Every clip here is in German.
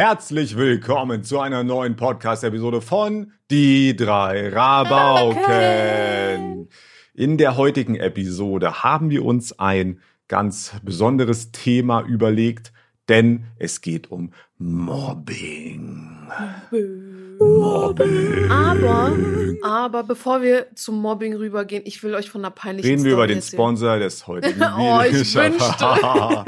Herzlich willkommen zu einer neuen Podcast-Episode von Die drei Rabauken. In der heutigen Episode haben wir uns ein ganz besonderes Thema überlegt, denn es geht um Mobbing. Mobbing. Aber, aber bevor wir zum Mobbing rübergehen, ich will euch von einer peinlichen Reden wir Story über den. Sponsor des heutigen Oh, ich wünschte.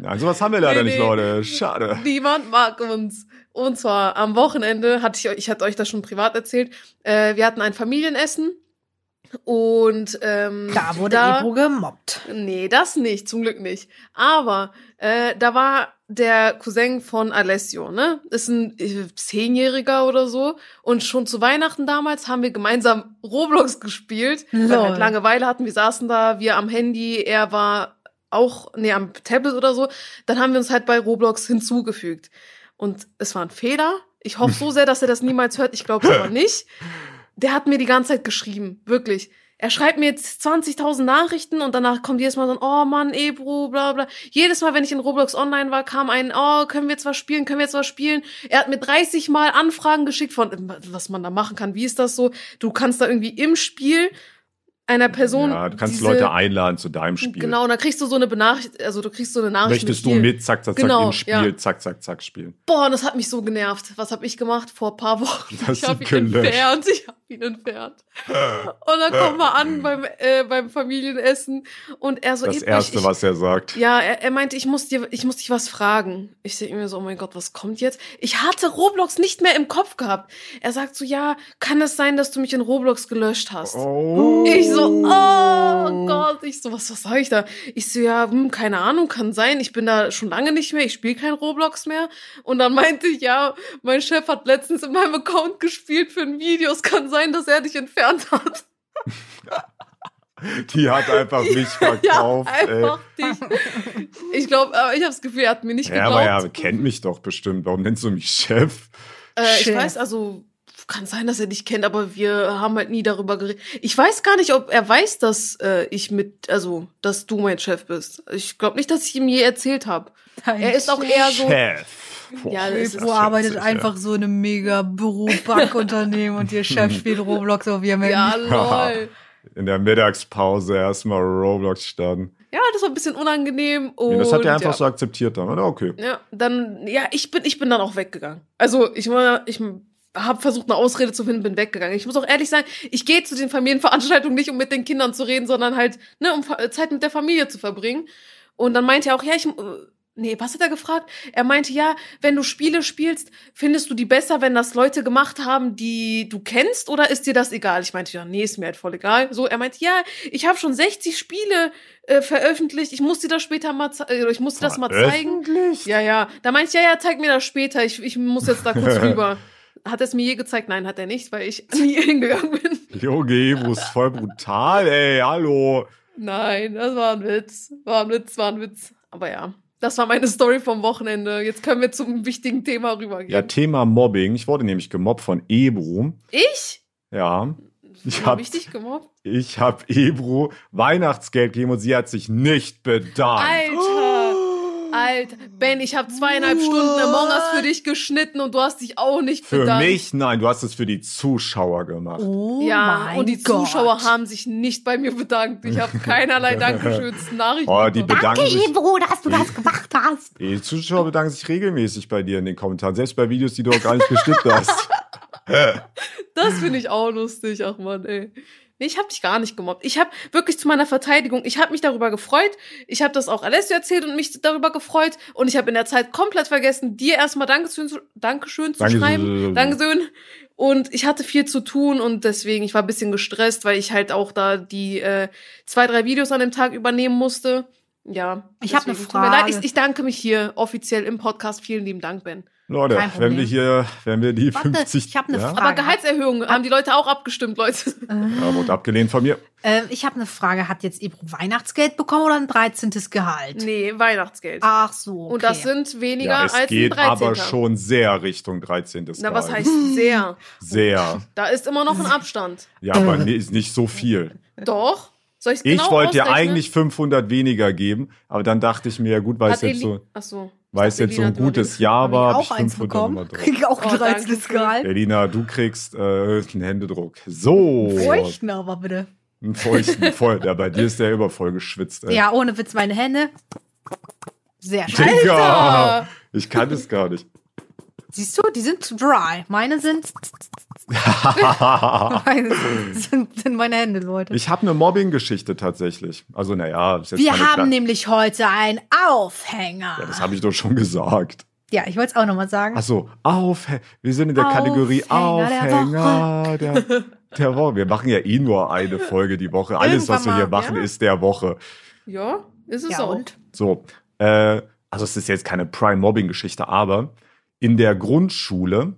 Nein, sowas haben wir leider Nee, nicht. Leute. Schade. Niemand mag uns. Und zwar am Wochenende hatte ich, euch- ich hatte euch das schon privat erzählt. Äh, wir hatten ein Familienessen und ähm, Da wurde da, Ebro gemobbt. Nee, das nicht, zum Glück nicht. Aber äh, da war der Cousin von Alessio, ne? Ist ein äh, Zehnjähriger oder so. Und schon zu Weihnachten damals haben wir gemeinsam Roblox gespielt. Weil wir halt Langeweile hatten. Wir saßen da, wir am Handy, er war auch, nee, am Tablet oder so. Dann haben wir uns halt bei Roblox hinzugefügt. Und es war ein Fehler. Ich hoffe so sehr, dass er das niemals hört. Ich glaube es aber nicht. Der hat mir die ganze Zeit geschrieben. Wirklich. Er schreibt mir jetzt 20.000 Nachrichten und danach kommt jedes Mal so ein, oh Mann, Ebro, bla bla. Jedes Mal, wenn ich in Roblox online war, kam ein, oh, können wir jetzt was spielen, können wir jetzt was spielen. Er hat mir 30 Mal Anfragen geschickt von, was man da machen kann. Wie ist das so? Du kannst da irgendwie im Spiel einer Person. Ja, du kannst diese- Leute einladen zu deinem Spiel. Genau, und dann kriegst du so eine Benachrichtigung, also du kriegst so eine Nachricht. Möchtest mit du mit, zack, zack, zack, Genau, im Spiel, ja. zack, zack, zack spielen. Boah, das hat mich so genervt. Was habe ich gemacht vor ein paar Wochen? Das ich habe ihn gelöscht. entfernt. Ich habe ihn entfernt. Und dann kommen wir an beim, äh, beim Familienessen und er so, Das Erste, ich, was er sagt. Ja, er, er meinte, ich muss dir, ich muss dich was fragen. Ich denke mir so, oh mein Gott, was kommt jetzt? Ich hatte Roblox nicht mehr im Kopf gehabt. Er sagt so, ja, kann es sein, dass du mich in Roblox gelöscht hast? Oh. Ich so, oh Gott, ich so, was, was sag ich da? Ich so, ja, hm, keine Ahnung, kann sein. Ich bin da schon lange nicht mehr, ich spiele kein Roblox mehr. Und dann meinte ich, ja, mein Chef hat letztens in meinem Account gespielt für ein Video. Es kann sein, dass er dich entfernt hat. Die hat einfach mich verkauft. ja, einfach dich. Ich glaube, aber ich habe das Gefühl, er hat mir nicht ey. Ja, geglaubt. aber er kennt mich doch bestimmt. Warum nennst du mich Chef? Äh, ich weiß, also kann sein, dass er dich kennt, aber wir haben halt nie darüber geredet. Ich weiß gar nicht, ob er weiß, dass äh, ich mit, also dass du mein Chef bist. Ich glaube nicht, dass ich ihm je erzählt habe. Er ist auch eher so. Chef. Boah, Ja, das ist- Ebro arbeitet schätzig, einfach so in einem mega Büro-Bankunternehmen und ihr Chef spielt Roblox auf ihrem Handy. Ja, lol. In der Mittagspause erstmal Roblox starten. Ja, das war ein bisschen unangenehm. Und, Nee, das hat er einfach ja. so akzeptiert dann, oder? Okay. Ja, dann, ja, ich bin, ich bin dann auch weggegangen. Also ich war, ich habe versucht, eine Ausrede zu finden, bin weggegangen. Ich muss auch ehrlich sagen, ich gehe zu den Familienveranstaltungen nicht, um mit den Kindern zu reden, sondern halt, ne, um Fa- Zeit mit der Familie zu verbringen. Und dann meinte er auch, ja, ich, äh, nee, was hat er gefragt? Er meinte, ja, wenn du Spiele spielst, findest du die besser, wenn das Leute gemacht haben, die du kennst, oder ist dir das egal? Ich meinte, ja, nee, ist mir halt voll egal. So, er meinte, ja, ich habe schon 60 Spiele äh, veröffentlicht, ich muss dir das später mal, ze- äh, ich muss dir das mal zeigen. Ja, ja. Da meinte ich, ja, ja, zeig mir das später. Ich, ich muss jetzt da kurz rüber. Hat er es mir je gezeigt? Nein, hat er nicht, weil ich nie hingegangen bin. Junge, Ebro ist voll brutal, ey, hallo. Nein, das war ein Witz. War ein Witz, war ein Witz. Aber ja, das war meine Story vom Wochenende. Jetzt können wir zum wichtigen Thema rübergehen. Ja, Thema Mobbing. Ich wurde nämlich gemobbt von Ebro. ich? Ja. Ich Hab hab, ich dich gemobbt? ich hab Ebro Weihnachtsgeld gegeben und sie hat sich nicht bedankt. Alter! Alter, Ben, ich habe zweieinhalb Stunden Among Us für dich geschnitten und du hast dich auch nicht Für bedankt. mich? Nein, du hast es für die Zuschauer gemacht. Oh Ja, und die Gott. Zuschauer haben sich nicht bei mir bedankt. Ich habe keinerlei Dankeschöns Nachrichten. Oh, die bekommen. bedanken sich. Ebro, dass du das gemacht hast. Die Zuschauer bedanken sich regelmäßig bei dir in den Kommentaren, selbst bei Videos, die du auch gar nicht geschnitten hast. Das finde ich auch lustig, ach man, ey. Nee, ich habe dich gar nicht gemobbt. Ich habe wirklich zu meiner Verteidigung, ich habe mich darüber gefreut. Ich habe das auch Alessio erzählt und mich darüber gefreut. Und ich habe in der Zeit komplett vergessen, dir erstmal Dankeschön, zu- Dankeschön zu Dankeschön. schreiben. Dankeschön. Und ich hatte viel zu tun und deswegen, ich war ein bisschen gestresst, weil ich halt auch da die äh, zwei, drei Videos an dem Tag übernehmen musste. Ja. Ich hab ne deswegen tut mir leid. Frage. Ich, ich danke mich hier offiziell im Podcast. Vielen lieben Dank, Ben. Leute, wenn wir hier, wenn wir die Warte, 50. ich hab ne ja? Frage. Aber Gehaltserhöhung haben die Leute auch abgestimmt, Leute. Ja, wurde abgelehnt von mir. Ähm, ich habe eine Frage. Hat jetzt Ebro Weihnachtsgeld bekommen oder ein 13. Gehalt? Nee, Weihnachtsgeld. Ach so. Okay. Und das sind weniger Ja, es als geht ein 13. aber schon sehr Richtung 13. Na, was Gehalt. heißt sehr? Sehr. Da ist immer noch ein Abstand. Ja, aber nee, ist nicht so viel. Doch. Soll Ich genau wollte dir eigentlich 500 weniger geben, aber dann dachte ich mir, ja gut, weil es jetzt Eli so, Ach so. Weil es jetzt so ein gutes Jahr Hab war, ich hab auch eins 500 bekommen. Nummer drauf. Krieg auch Oh, ein danke 13. schön. Gehalt. Elina, du kriegst äh, einen Händedruck. So. Feuchten aber bitte. Einen feuchten, voll. Ja, bei dir ist der immer voll geschwitzt. Ey. Ja, ohne Witz, meine Hände. Sehr schön. Digga! Ich kann es gar nicht. Siehst du, die sind dry. Meine sind, meine sind, sind meine Hände, Leute. Ich habe eine Mobbing-Geschichte tatsächlich. Also, naja, ist jetzt Wir haben Kle- nämlich heute einen Aufhänger. Ja, das habe ich doch schon gesagt. Ja, ich wollte es auch nochmal sagen. Ach so, auf. Wir sind in der Kategorie Aufhänger der Aufhänger der, der Woche. Wir machen ja eh nur eine Folge die Woche. Alles, was wir Irgendwann hier mal, machen, ja. ist der Woche. Ja, ist es ja, auch. und? So, äh, also es ist jetzt keine Prime-Mobbing-Geschichte, aber in der Grundschule,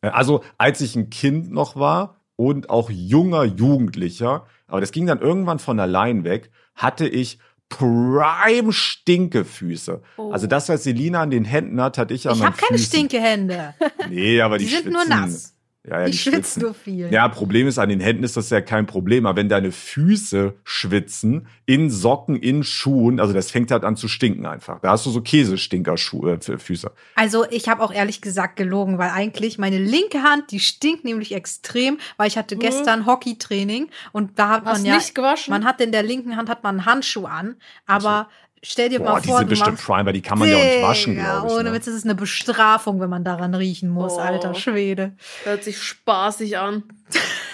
äh, also als ich ein Kind noch war und auch junger Jugendlicher, aber das ging dann irgendwann von allein weg, hatte ich Prime Stinkefüße. Oh. Also das, was Selina an den Händen hat, hatte ich an Ich meinen habe keine Füßen. Stinkehände. Nee, aber die, Die sind schwitzen. nur nass. Ja, ja, Die die schwitzen schwitzen. nur viel. Ja, Problem ist, an den Händen ist das ja kein Problem. Aber wenn deine Füße schwitzen, in Socken, in Schuhen, also das fängt halt an zu stinken einfach. Da hast du so Käsestinker-Schuhe, äh, Füße. Also ich habe auch ehrlich gesagt gelogen, weil eigentlich meine linke Hand, die stinkt nämlich extrem, weil ich hatte gestern Hockeytraining und da hat Hast man ja, nicht gewaschen? man hat in der linken Hand hat man einen Handschuh an, aber stell dir Boah, mal die vor, sind du bestimmt machst Prime, weil die kann man ja auch nicht waschen, glaube ich. Ohne Ne? Witz, das ist eine Bestrafung, wenn man daran riechen muss, Oh. alter Schwede. Hört sich spaßig an.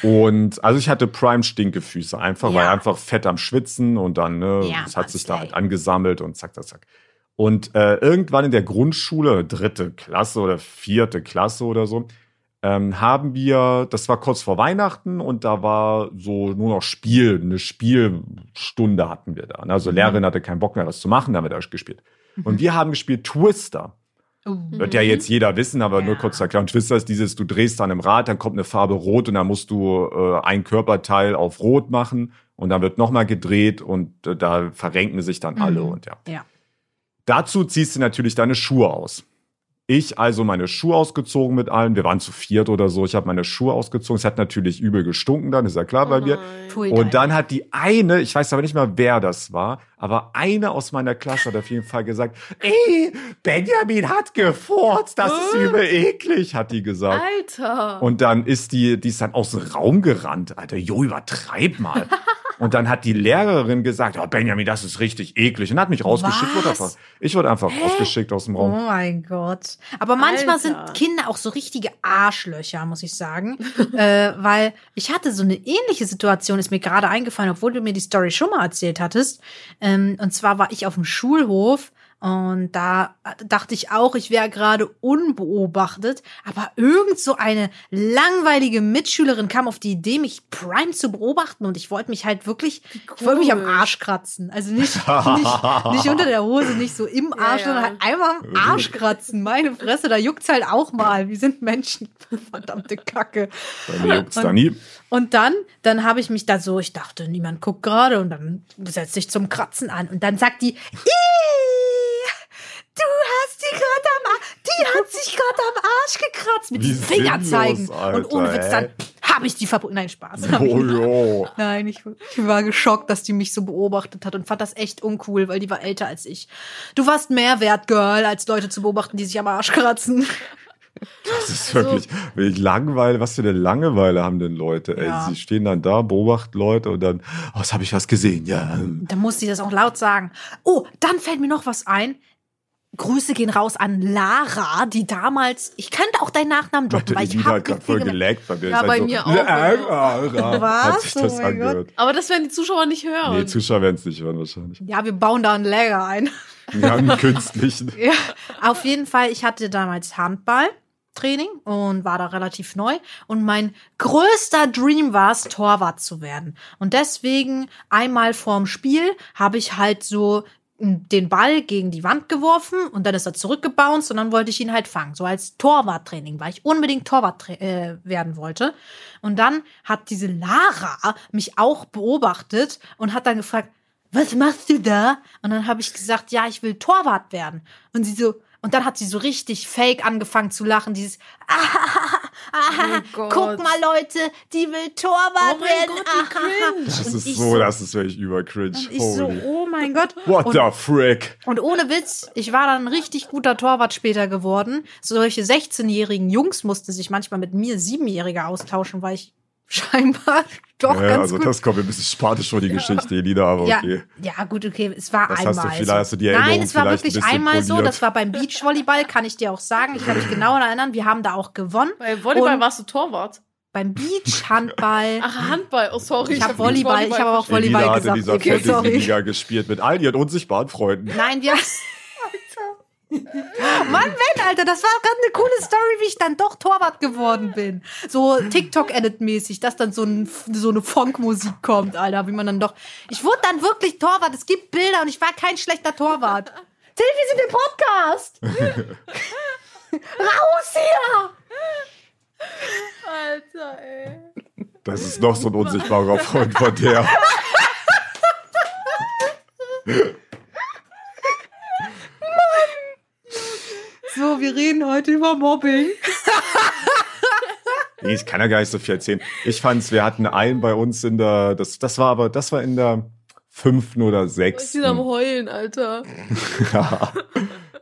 Und also ich hatte Prime Stinkefüße einfach, Ja. weil einfach fett am Schwitzen und dann, ne, Ja, es hat sich da halt angesammelt und zack, zack, zack. Und äh, irgendwann in der Grundschule, dritte Klasse oder vierte Klasse oder so, ähm, haben wir, das war kurz vor Weihnachten und da war so nur noch Spiel, eine Spielstunde hatten wir da. ne? Also Lehrerin hatte keinen Bock mehr, was zu machen, da haben wir da gespielt. Und wir haben gespielt Twister. Uh. Wird ja jetzt jeder wissen, aber nur Ja. kurz erklären. Twister ist dieses, du drehst an einem Rad, dann kommt eine Farbe rot und dann musst du äh, ein Körperteil auf rot machen und dann wird nochmal gedreht und äh, da verrenken sich dann alle Mhm. und ja. Ja. Dazu ziehst du natürlich deine Schuhe aus. Ich also meine Schuhe ausgezogen mit allen. Wir waren zu viert oder so. Ich habe meine Schuhe ausgezogen. Es hat natürlich übel gestunken dann, ist ja klar bei Oh mir. nein. Pfui, Und da. dann hat die eine, ich weiß aber nicht mal, wer das war, aber eine aus meiner Klasse hat auf jeden Fall gesagt, ey, Benjamin hat gefurzt, das ist Äh? übel eklig, hat die gesagt. Alter. Und dann ist die, die ist dann aus dem Raum gerannt. Alter, jo, übertreib mal. Und dann hat die Lehrerin gesagt, oh, Benjamin, das ist richtig eklig. Und hat mich rausgeschickt. Wurde Was? einfach, ich wurde einfach rausgeschickt aus dem Oh Raum. mein Gott. Aber manchmal Alter. sind Kinder auch so richtige Arschlöcher, muss ich sagen. äh, weil ich hatte so eine ähnliche Situation, ist mir gerade eingefallen, obwohl du mir die Story schon mal erzählt hattest. Ähm, und zwar war ich auf dem Schulhof und da dachte ich auch, ich wäre gerade unbeobachtet. Aber irgend so eine langweilige Mitschülerin kam auf die Idee, mich Prime zu beobachten. Und ich wollte mich halt wirklich, ich wollte mich am. Arsch kratzen. Also nicht, nicht, nicht unter der Hose, nicht so im Arsch, ja. sondern halt einmal am Arsch kratzen. Meine Fresse, da juckt's halt auch mal. Wir sind Menschen. Verdammte Kacke. Bei mir juckt's da nie. Und dann, dann habe ich mich da so, ich dachte, niemand guckt gerade und dann setze ich zum Kratzen an und dann sagt die, "Ih, du hast die gerade am Arsch, die hat sich gerade am Arsch gekratzt mit Wie den Finger sinnlos, zeigen. Alter, und ohne Witz, dann habe ich die verboten. Nein, Spaß. Oh, jo. Nein, ich, ich war geschockt, dass die mich so beobachtet hat und fand das echt uncool, weil die war älter als ich. Du warst mehr wert, Girl, als Leute zu beobachten, die sich am Arsch kratzen. Das ist wirklich, wenn ich Langeweile, was für eine Langeweile haben denn Leute? Ey, Ja. sie stehen dann da, beobachten Leute und dann, oh, jetzt habe ich was gesehen, ja. hm. Da musste ich das auch laut sagen. Oh, dann fällt mir noch was ein. Grüße gehen raus an Lara, die damals, ich könnte auch deinen Nachnamen droppen, weil ich habe gerade voll geleckt bei mir. Ja, bei halt mir auch, Lara, Was? Hat sich das Oh angehört. Aber das werden die Zuschauer nicht hören. Nee, Zuschauer werden es nicht hören wahrscheinlich. Ja, wir bauen da einen Lager ein. Wir haben einen künstlichen. Ja, auf jeden Fall, ich hatte damals Handballtraining und war da relativ neu. Und mein größter Dream war es, Torwart zu werden. Und deswegen einmal vorm Spiel habe ich halt so den Ball gegen die Wand geworfen und dann ist er zurückgebounced und dann wollte ich ihn halt fangen. So als Torwarttraining, weil ich unbedingt Torwart äh, werden wollte. Und dann hat diese Lara mich auch beobachtet und hat dann gefragt, was machst du da? Und dann habe ich gesagt, ja, ich will Torwart werden. Und sie so, und dann hat sie so richtig fake angefangen zu lachen, dieses, Oh Gott. guck mal, Leute, die will Torwart Oh mein werden. Gott, wie Ah, cringe. Das Und ist ich so, das ist wirklich übercringe. Und ich so, oh mein Gott. What und, the frick? und ohne Witz, ich war dann ein richtig guter Torwart später geworden. Solche 16-jährigen Jungs mussten sich manchmal mit mir Siebenjährige austauschen, weil ich scheinbar doch Ja, ganz also gut das kommt mir ein bisschen spanisch vor, die Geschichte, Elina, aber ja, okay. ja, gut, okay, es war Das einmal. hast du vielleicht- so. hast du die Nein, es war ein wirklich bisschen einmal so. poliert. Das war beim Beachvolleyball, kann ich dir auch sagen. Ich kann mich genau daran erinnern. Wir haben da auch gewonnen. Bei Volleyball Und- warst du Torwart. Beim Beachhandball. Ach, Handball. Oh, sorry. Ich hab hab Volleyball, ich hab aber auch Volleyball Elina hat in gesagt. dieser Okay. Fantasy-Liga gespielt mit all ihren unsichtbaren Freunden. Nein, wir. Mann, wenn, Alter, das war gerade eine coole Story, wie ich dann doch Torwart geworden bin. So TikTok-Edit-mäßig, dass dann so, ein, so eine Funkmusik kommt, Alter, wie man dann doch. Ich wurde dann wirklich Torwart. Es gibt Bilder und ich war kein schlechter Torwart. Till, wir sind im Podcast. Raus hier! Alter, ey. Das ist noch so ein unsichtbarer Freund von der. So, wir reden heute über Mobbing. Nee, ich kann ja gar nicht so viel erzählen. Ich fand's, wir hatten einen bei uns in der, das, das war aber, das war in der fünften oder Ich bin sechsten. am Heulen, Alter. Ja.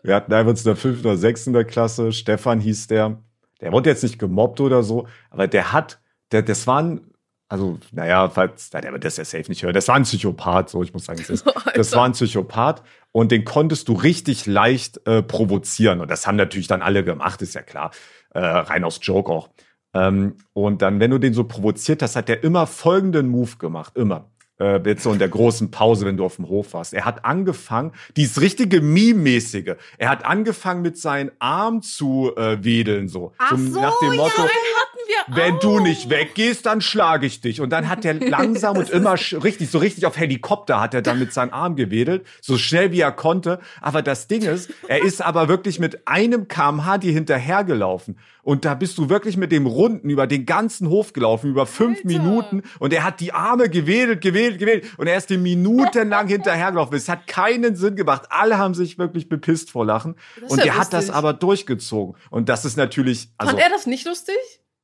Wir hatten uns in der fünften oder sechsten der Klasse. Stefan hieß der. Der wurde jetzt nicht gemobbt oder so, aber der hat, der, das war ein, also, naja, falls, na, der wird das ja safe nicht hören. Das war ein Psychopath, so, ich muss sagen, es ist. Das war ein Psychopath und den konntest du richtig leicht äh, provozieren. Und das haben natürlich dann alle gemacht, ist ja klar. Äh, rein aus Joke auch. Ähm, und dann, wenn du den so provoziert hast, hat der immer folgenden Move gemacht. Immer. Äh, jetzt so in der großen Pause, wenn du auf dem Hof warst. Er hat angefangen, dieses richtige Meme-mäßige. Er hat angefangen, mit seinen Armen zu äh, wedeln, so. Ach so so, nach dem ja. Motto, Hatten wir wenn auch. du nicht weggehst, dann schlage ich dich. Und dann hat er langsam und immer richtig, so richtig auf Helikopter hat er dann mit seinen Armen gewedelt, so schnell wie er konnte. Aber das Ding ist, er ist aber wirklich mit einem kmh dir hinterhergelaufen. Und da bist du wirklich mit dem Runden über den ganzen Hof gelaufen, über fünf Alter. Minuten. Und er hat die Arme gewedelt, gewedelt, gewedelt. Und er ist dir minutenlang hinterhergelaufen. Es hat keinen Sinn gemacht. Alle haben sich wirklich bepisst vor Lachen. Und ja der hat das lustig. aber durchgezogen. Und das ist natürlich, also. Fand er das nicht lustig?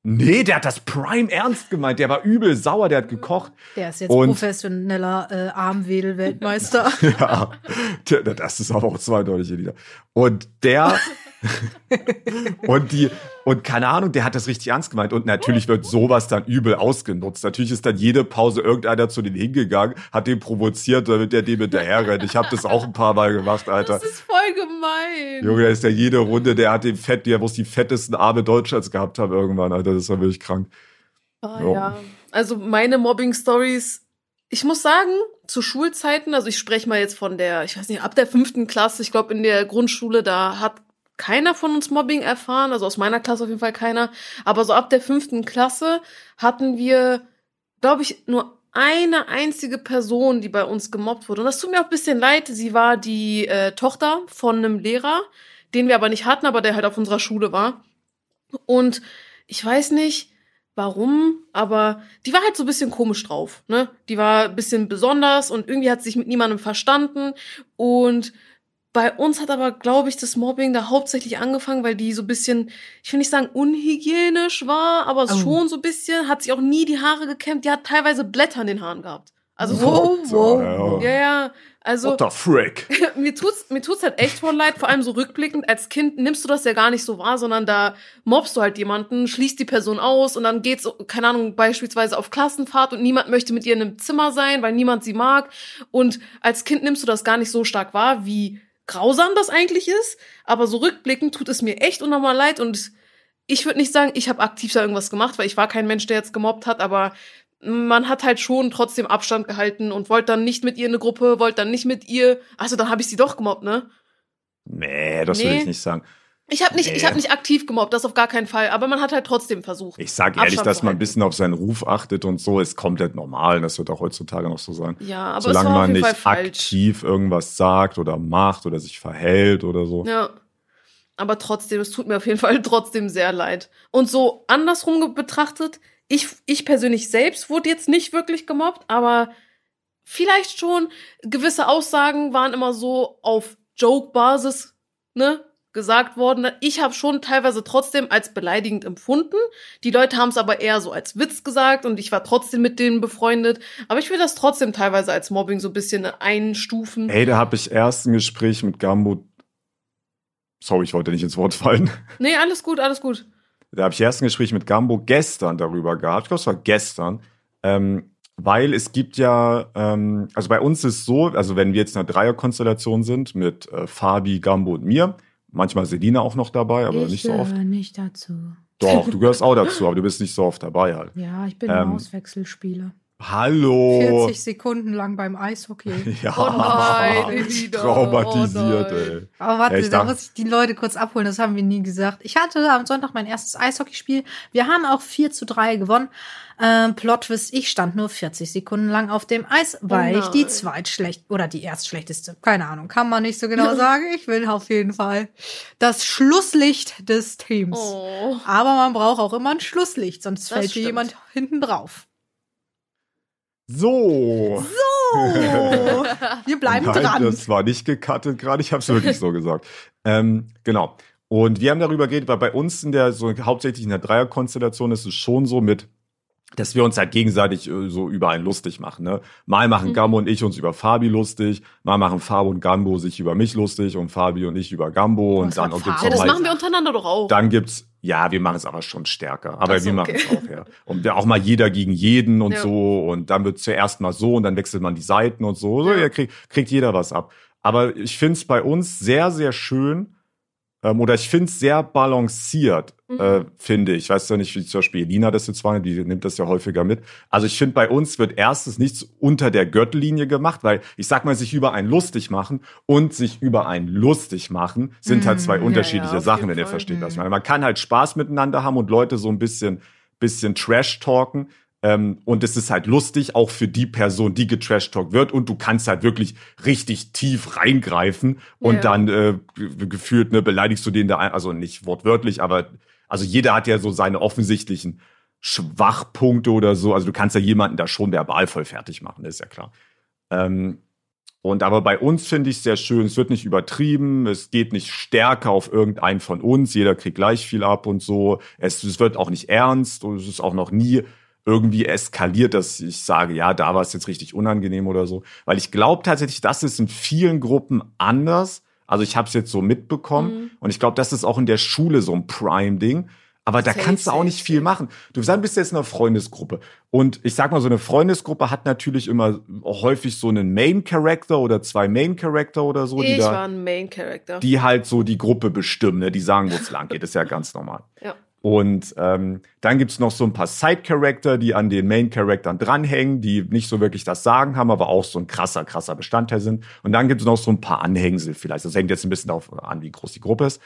Nee, der hat das Prime ernst gemeint. Der war übel sauer, der hat gekocht. Der ist jetzt Und- professioneller äh, Armwedel-Weltmeister. Ja, der- das ist aber auch zweideutig Lieder. Und der und die und keine Ahnung, der hat das richtig ernst gemeint. Und natürlich wird sowas dann übel ausgenutzt. Natürlich ist dann jede Pause irgendeiner zu denen hingegangen, hat den provoziert, damit der dem hinterher rennt. Ich habe das auch ein paar Mal gemacht, Alter. Das ist voll gemein. Junge, der ist ja jede Runde, der hat den Fett, der muss die fettesten Arme Deutschlands gehabt haben irgendwann, Alter. Das war wirklich krank. Ah, Ja. ja. Also meine Mobbing-Stories, ich muss sagen, zu Schulzeiten, also ich spreche mal jetzt von der, ich weiß nicht, ab der fünften Klasse, ich glaube in der Grundschule, da hat keiner von uns Mobbing erfahren, also aus meiner Klasse auf jeden Fall keiner. Aber so ab der fünften Klasse hatten wir, glaube ich, nur eine einzige Person, die bei uns gemobbt wurde. Und das tut mir auch ein bisschen leid. Sie war die äh, Tochter von einem Lehrer, den wir aber nicht hatten, aber der halt auf unserer Schule war. Und ich weiß nicht, warum, aber die war halt so ein bisschen komisch drauf, ne? Die war ein bisschen besonders und irgendwie hat sie sich mit niemandem verstanden und bei uns hat aber, glaube ich, das Mobbing da hauptsächlich angefangen, weil die so ein bisschen, ich will nicht sagen unhygienisch war, aber Oh. schon so ein bisschen, hat sich auch nie die Haare gekämmt, die hat teilweise Blätter in den Haaren gehabt. Also so, Wow, wow, Ja, wow. ja, ja, also What the frick? mir tut's, mir tut's halt echt voll leid, vor allem so rückblickend. Als Kind nimmst du das ja gar nicht so wahr, sondern da mobst du halt jemanden, schließt die Person aus und dann geht's, keine Ahnung, beispielsweise auf Klassenfahrt und niemand möchte mit ihr in einem Zimmer sein, weil niemand sie mag. Und als Kind nimmst du das gar nicht so stark wahr, wie grausam das eigentlich ist. Aber so rückblickend tut es mir echt unnormal leid und ich würde nicht sagen, ich habe aktiv da irgendwas gemacht, weil ich war kein Mensch, der jetzt gemobbt hat, aber man hat halt schon trotzdem Abstand gehalten und wollte dann nicht mit ihr in eine Gruppe, wollte dann nicht mit ihr. Also dann habe ich sie doch gemobbt, ne? Nee, das Nee. will ich nicht sagen. Ich habe nicht, ich Nee. habe nicht aktiv gemobbt, das auf gar keinen Fall. Aber man hat halt trotzdem versucht. Ich sage ehrlich, dass man ein bisschen auf seinen Ruf achtet und so, ist komplett normal. Das wird auch heutzutage noch so sein. Ja, aber Solange man nicht aktiv irgendwas sagt oder macht oder sich verhält oder so. Ja. Aber trotzdem, es tut mir auf jeden Fall trotzdem sehr leid. Und so andersrum betrachtet, ich, ich persönlich selbst wurde jetzt nicht wirklich gemobbt, aber vielleicht schon gewisse Aussagen waren immer so auf Joke-Basis, ne? Gesagt worden. Ich habe schon teilweise trotzdem als beleidigend empfunden. Die Leute haben es aber eher so als Witz gesagt und ich war trotzdem mit denen befreundet. Aber ich will das trotzdem teilweise als Mobbing so ein bisschen einstufen. Ey, da habe ich erst ein Gespräch mit Gambo. Sorry, ich wollte nicht ins Wort fallen. Nee, alles gut, alles gut. Da habe ich erst ein Gespräch mit Gambo gestern darüber gehabt. Ich glaube, es war gestern. Ähm, weil es gibt ja, ähm, also bei uns ist so, also wenn wir jetzt in einer Dreierkonstellation sind mit äh, Fabi, Gambo und mir, manchmal Selina auch noch dabei, aber ich nicht so oft. gehöre nicht dazu. Doch, du gehörst auch dazu, aber du bist nicht so oft dabei halt. Ja, ich bin Ähm, Auswechselspieler. Hallo. 40 Sekunden lang beim Eishockey. Ja, Oh nein, wieder. traumatisiert, Oh nein. ey. Aber warte, Ja, da muss ich die Leute kurz abholen, das haben wir nie gesagt. Ich hatte am Sonntag mein erstes Eishockeyspiel. Wir haben auch 4 zu 3 gewonnen. Ähm, Plot Twist, ich stand nur 40 Sekunden lang auf dem Eis, weil ich die zweitschlecht oder die erstschlechteste, keine Ahnung, kann man nicht so genau sagen. Ich bin auf jeden Fall das Schlusslicht des Teams. Oh. Aber man braucht auch immer ein Schlusslicht, sonst Das fällt dir jemand hinten drauf. So. Oh, wir bleiben Nein, dran. Das war nicht gecuttet gerade, ich habe es wirklich so gesagt. Ähm, genau. Und wir haben darüber geredet, weil bei uns in der, so hauptsächlich in der Dreierkonstellation ist es schon so mit, dass wir uns halt gegenseitig äh, so über einen lustig machen. Ne? Mal machen Mhm. Gambo und ich uns über Fabi lustig, mal machen Fabi und Gambo sich über mich lustig und Fabi und ich über Gambo und dann war gibt's? Ja, das machen wir untereinander doch auch. dann gibt's, ja, wir machen es aber schon stärker. Aber so, wir machen okay. es auch, ja. Und auch mal jeder gegen jeden und Ja. so. Und dann wird zuerst mal so und dann wechselt man die Seiten und so. So, Ja. ja, kriegt, kriegt jeder was ab. Aber ich find's bei uns sehr, sehr schön. Ähm, oder ich find's sehr balanciert, Mhm. äh, finde ich. Ich weiß ja nicht, wie zum Beispiel Elina das jetzt war, die nimmt das ja häufiger mit. Also ich finde, bei uns wird erstens nichts unter der Gürtellinie gemacht, weil ich sag mal, sich über einen lustig machen und sich über einen lustig machen sind halt zwei Mhm, ja, unterschiedliche ja, Sachen, wenn ihr versteht, was ich Mhm. meine. Man kann halt Spaß miteinander haben und Leute so ein bisschen, bisschen Trash talken. Ähm, und es ist halt lustig, auch für die Person, die getrashtalkt wird. Und du kannst halt wirklich richtig tief reingreifen und Ja. dann äh, ge- gefühlt ne, beleidigst du den da, ein, also nicht wortwörtlich, aber also jeder hat ja so seine offensichtlichen Schwachpunkte oder so. Also du kannst ja jemanden da schon verbal voll fertig machen, ist ja klar. Ähm, und aber bei uns finde ich sehr schön, es wird nicht übertrieben, es geht nicht stärker auf irgendeinen von uns, jeder kriegt gleich viel ab und so. Es, es wird auch nicht ernst und es ist auch noch nie irgendwie eskaliert, dass ich sage, ja, da war es jetzt richtig unangenehm oder so. Weil ich glaube tatsächlich, das ist in vielen Gruppen anders. Also ich habe es jetzt so mitbekommen Mhm. und ich glaube, das ist auch in der Schule so ein Prime-Ding. Aber da Safe, kannst du auch safe, nicht viel safe. machen. Du bist jetzt in einer Freundesgruppe. Und ich sag mal, so eine Freundesgruppe hat natürlich immer häufig so einen Main-Character oder zwei Main-Character oder so, die ich da, war ein Main Character. die halt so die Gruppe bestimmen, ne? die sagen, wo es lang geht. ist ja ganz normal. ja. Und ähm, dann gibt's noch so ein paar Side-Character, die an den Main-Charaktern dranhängen, die nicht so wirklich das Sagen haben, aber auch so ein krasser, krasser Bestandteil sind. Und dann gibt's noch so ein paar Anhängsel vielleicht. Das hängt jetzt ein bisschen darauf an, wie groß die Gruppe ist.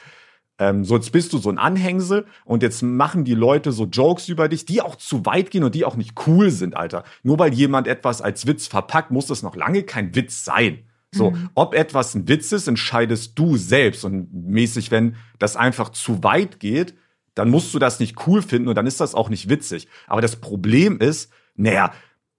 Ähm, so, jetzt bist du so ein Anhängsel und jetzt machen die Leute so Jokes über dich, die auch zu weit gehen und die auch nicht cool sind, Alter. Nur weil jemand etwas als Witz verpackt, muss das noch lange kein Witz sein. So, ob etwas ein Witz ist, entscheidest du selbst. Und mäßig, wenn das einfach zu weit geht, dann musst du das nicht cool finden und dann ist das auch nicht witzig. Aber das Problem ist, naja,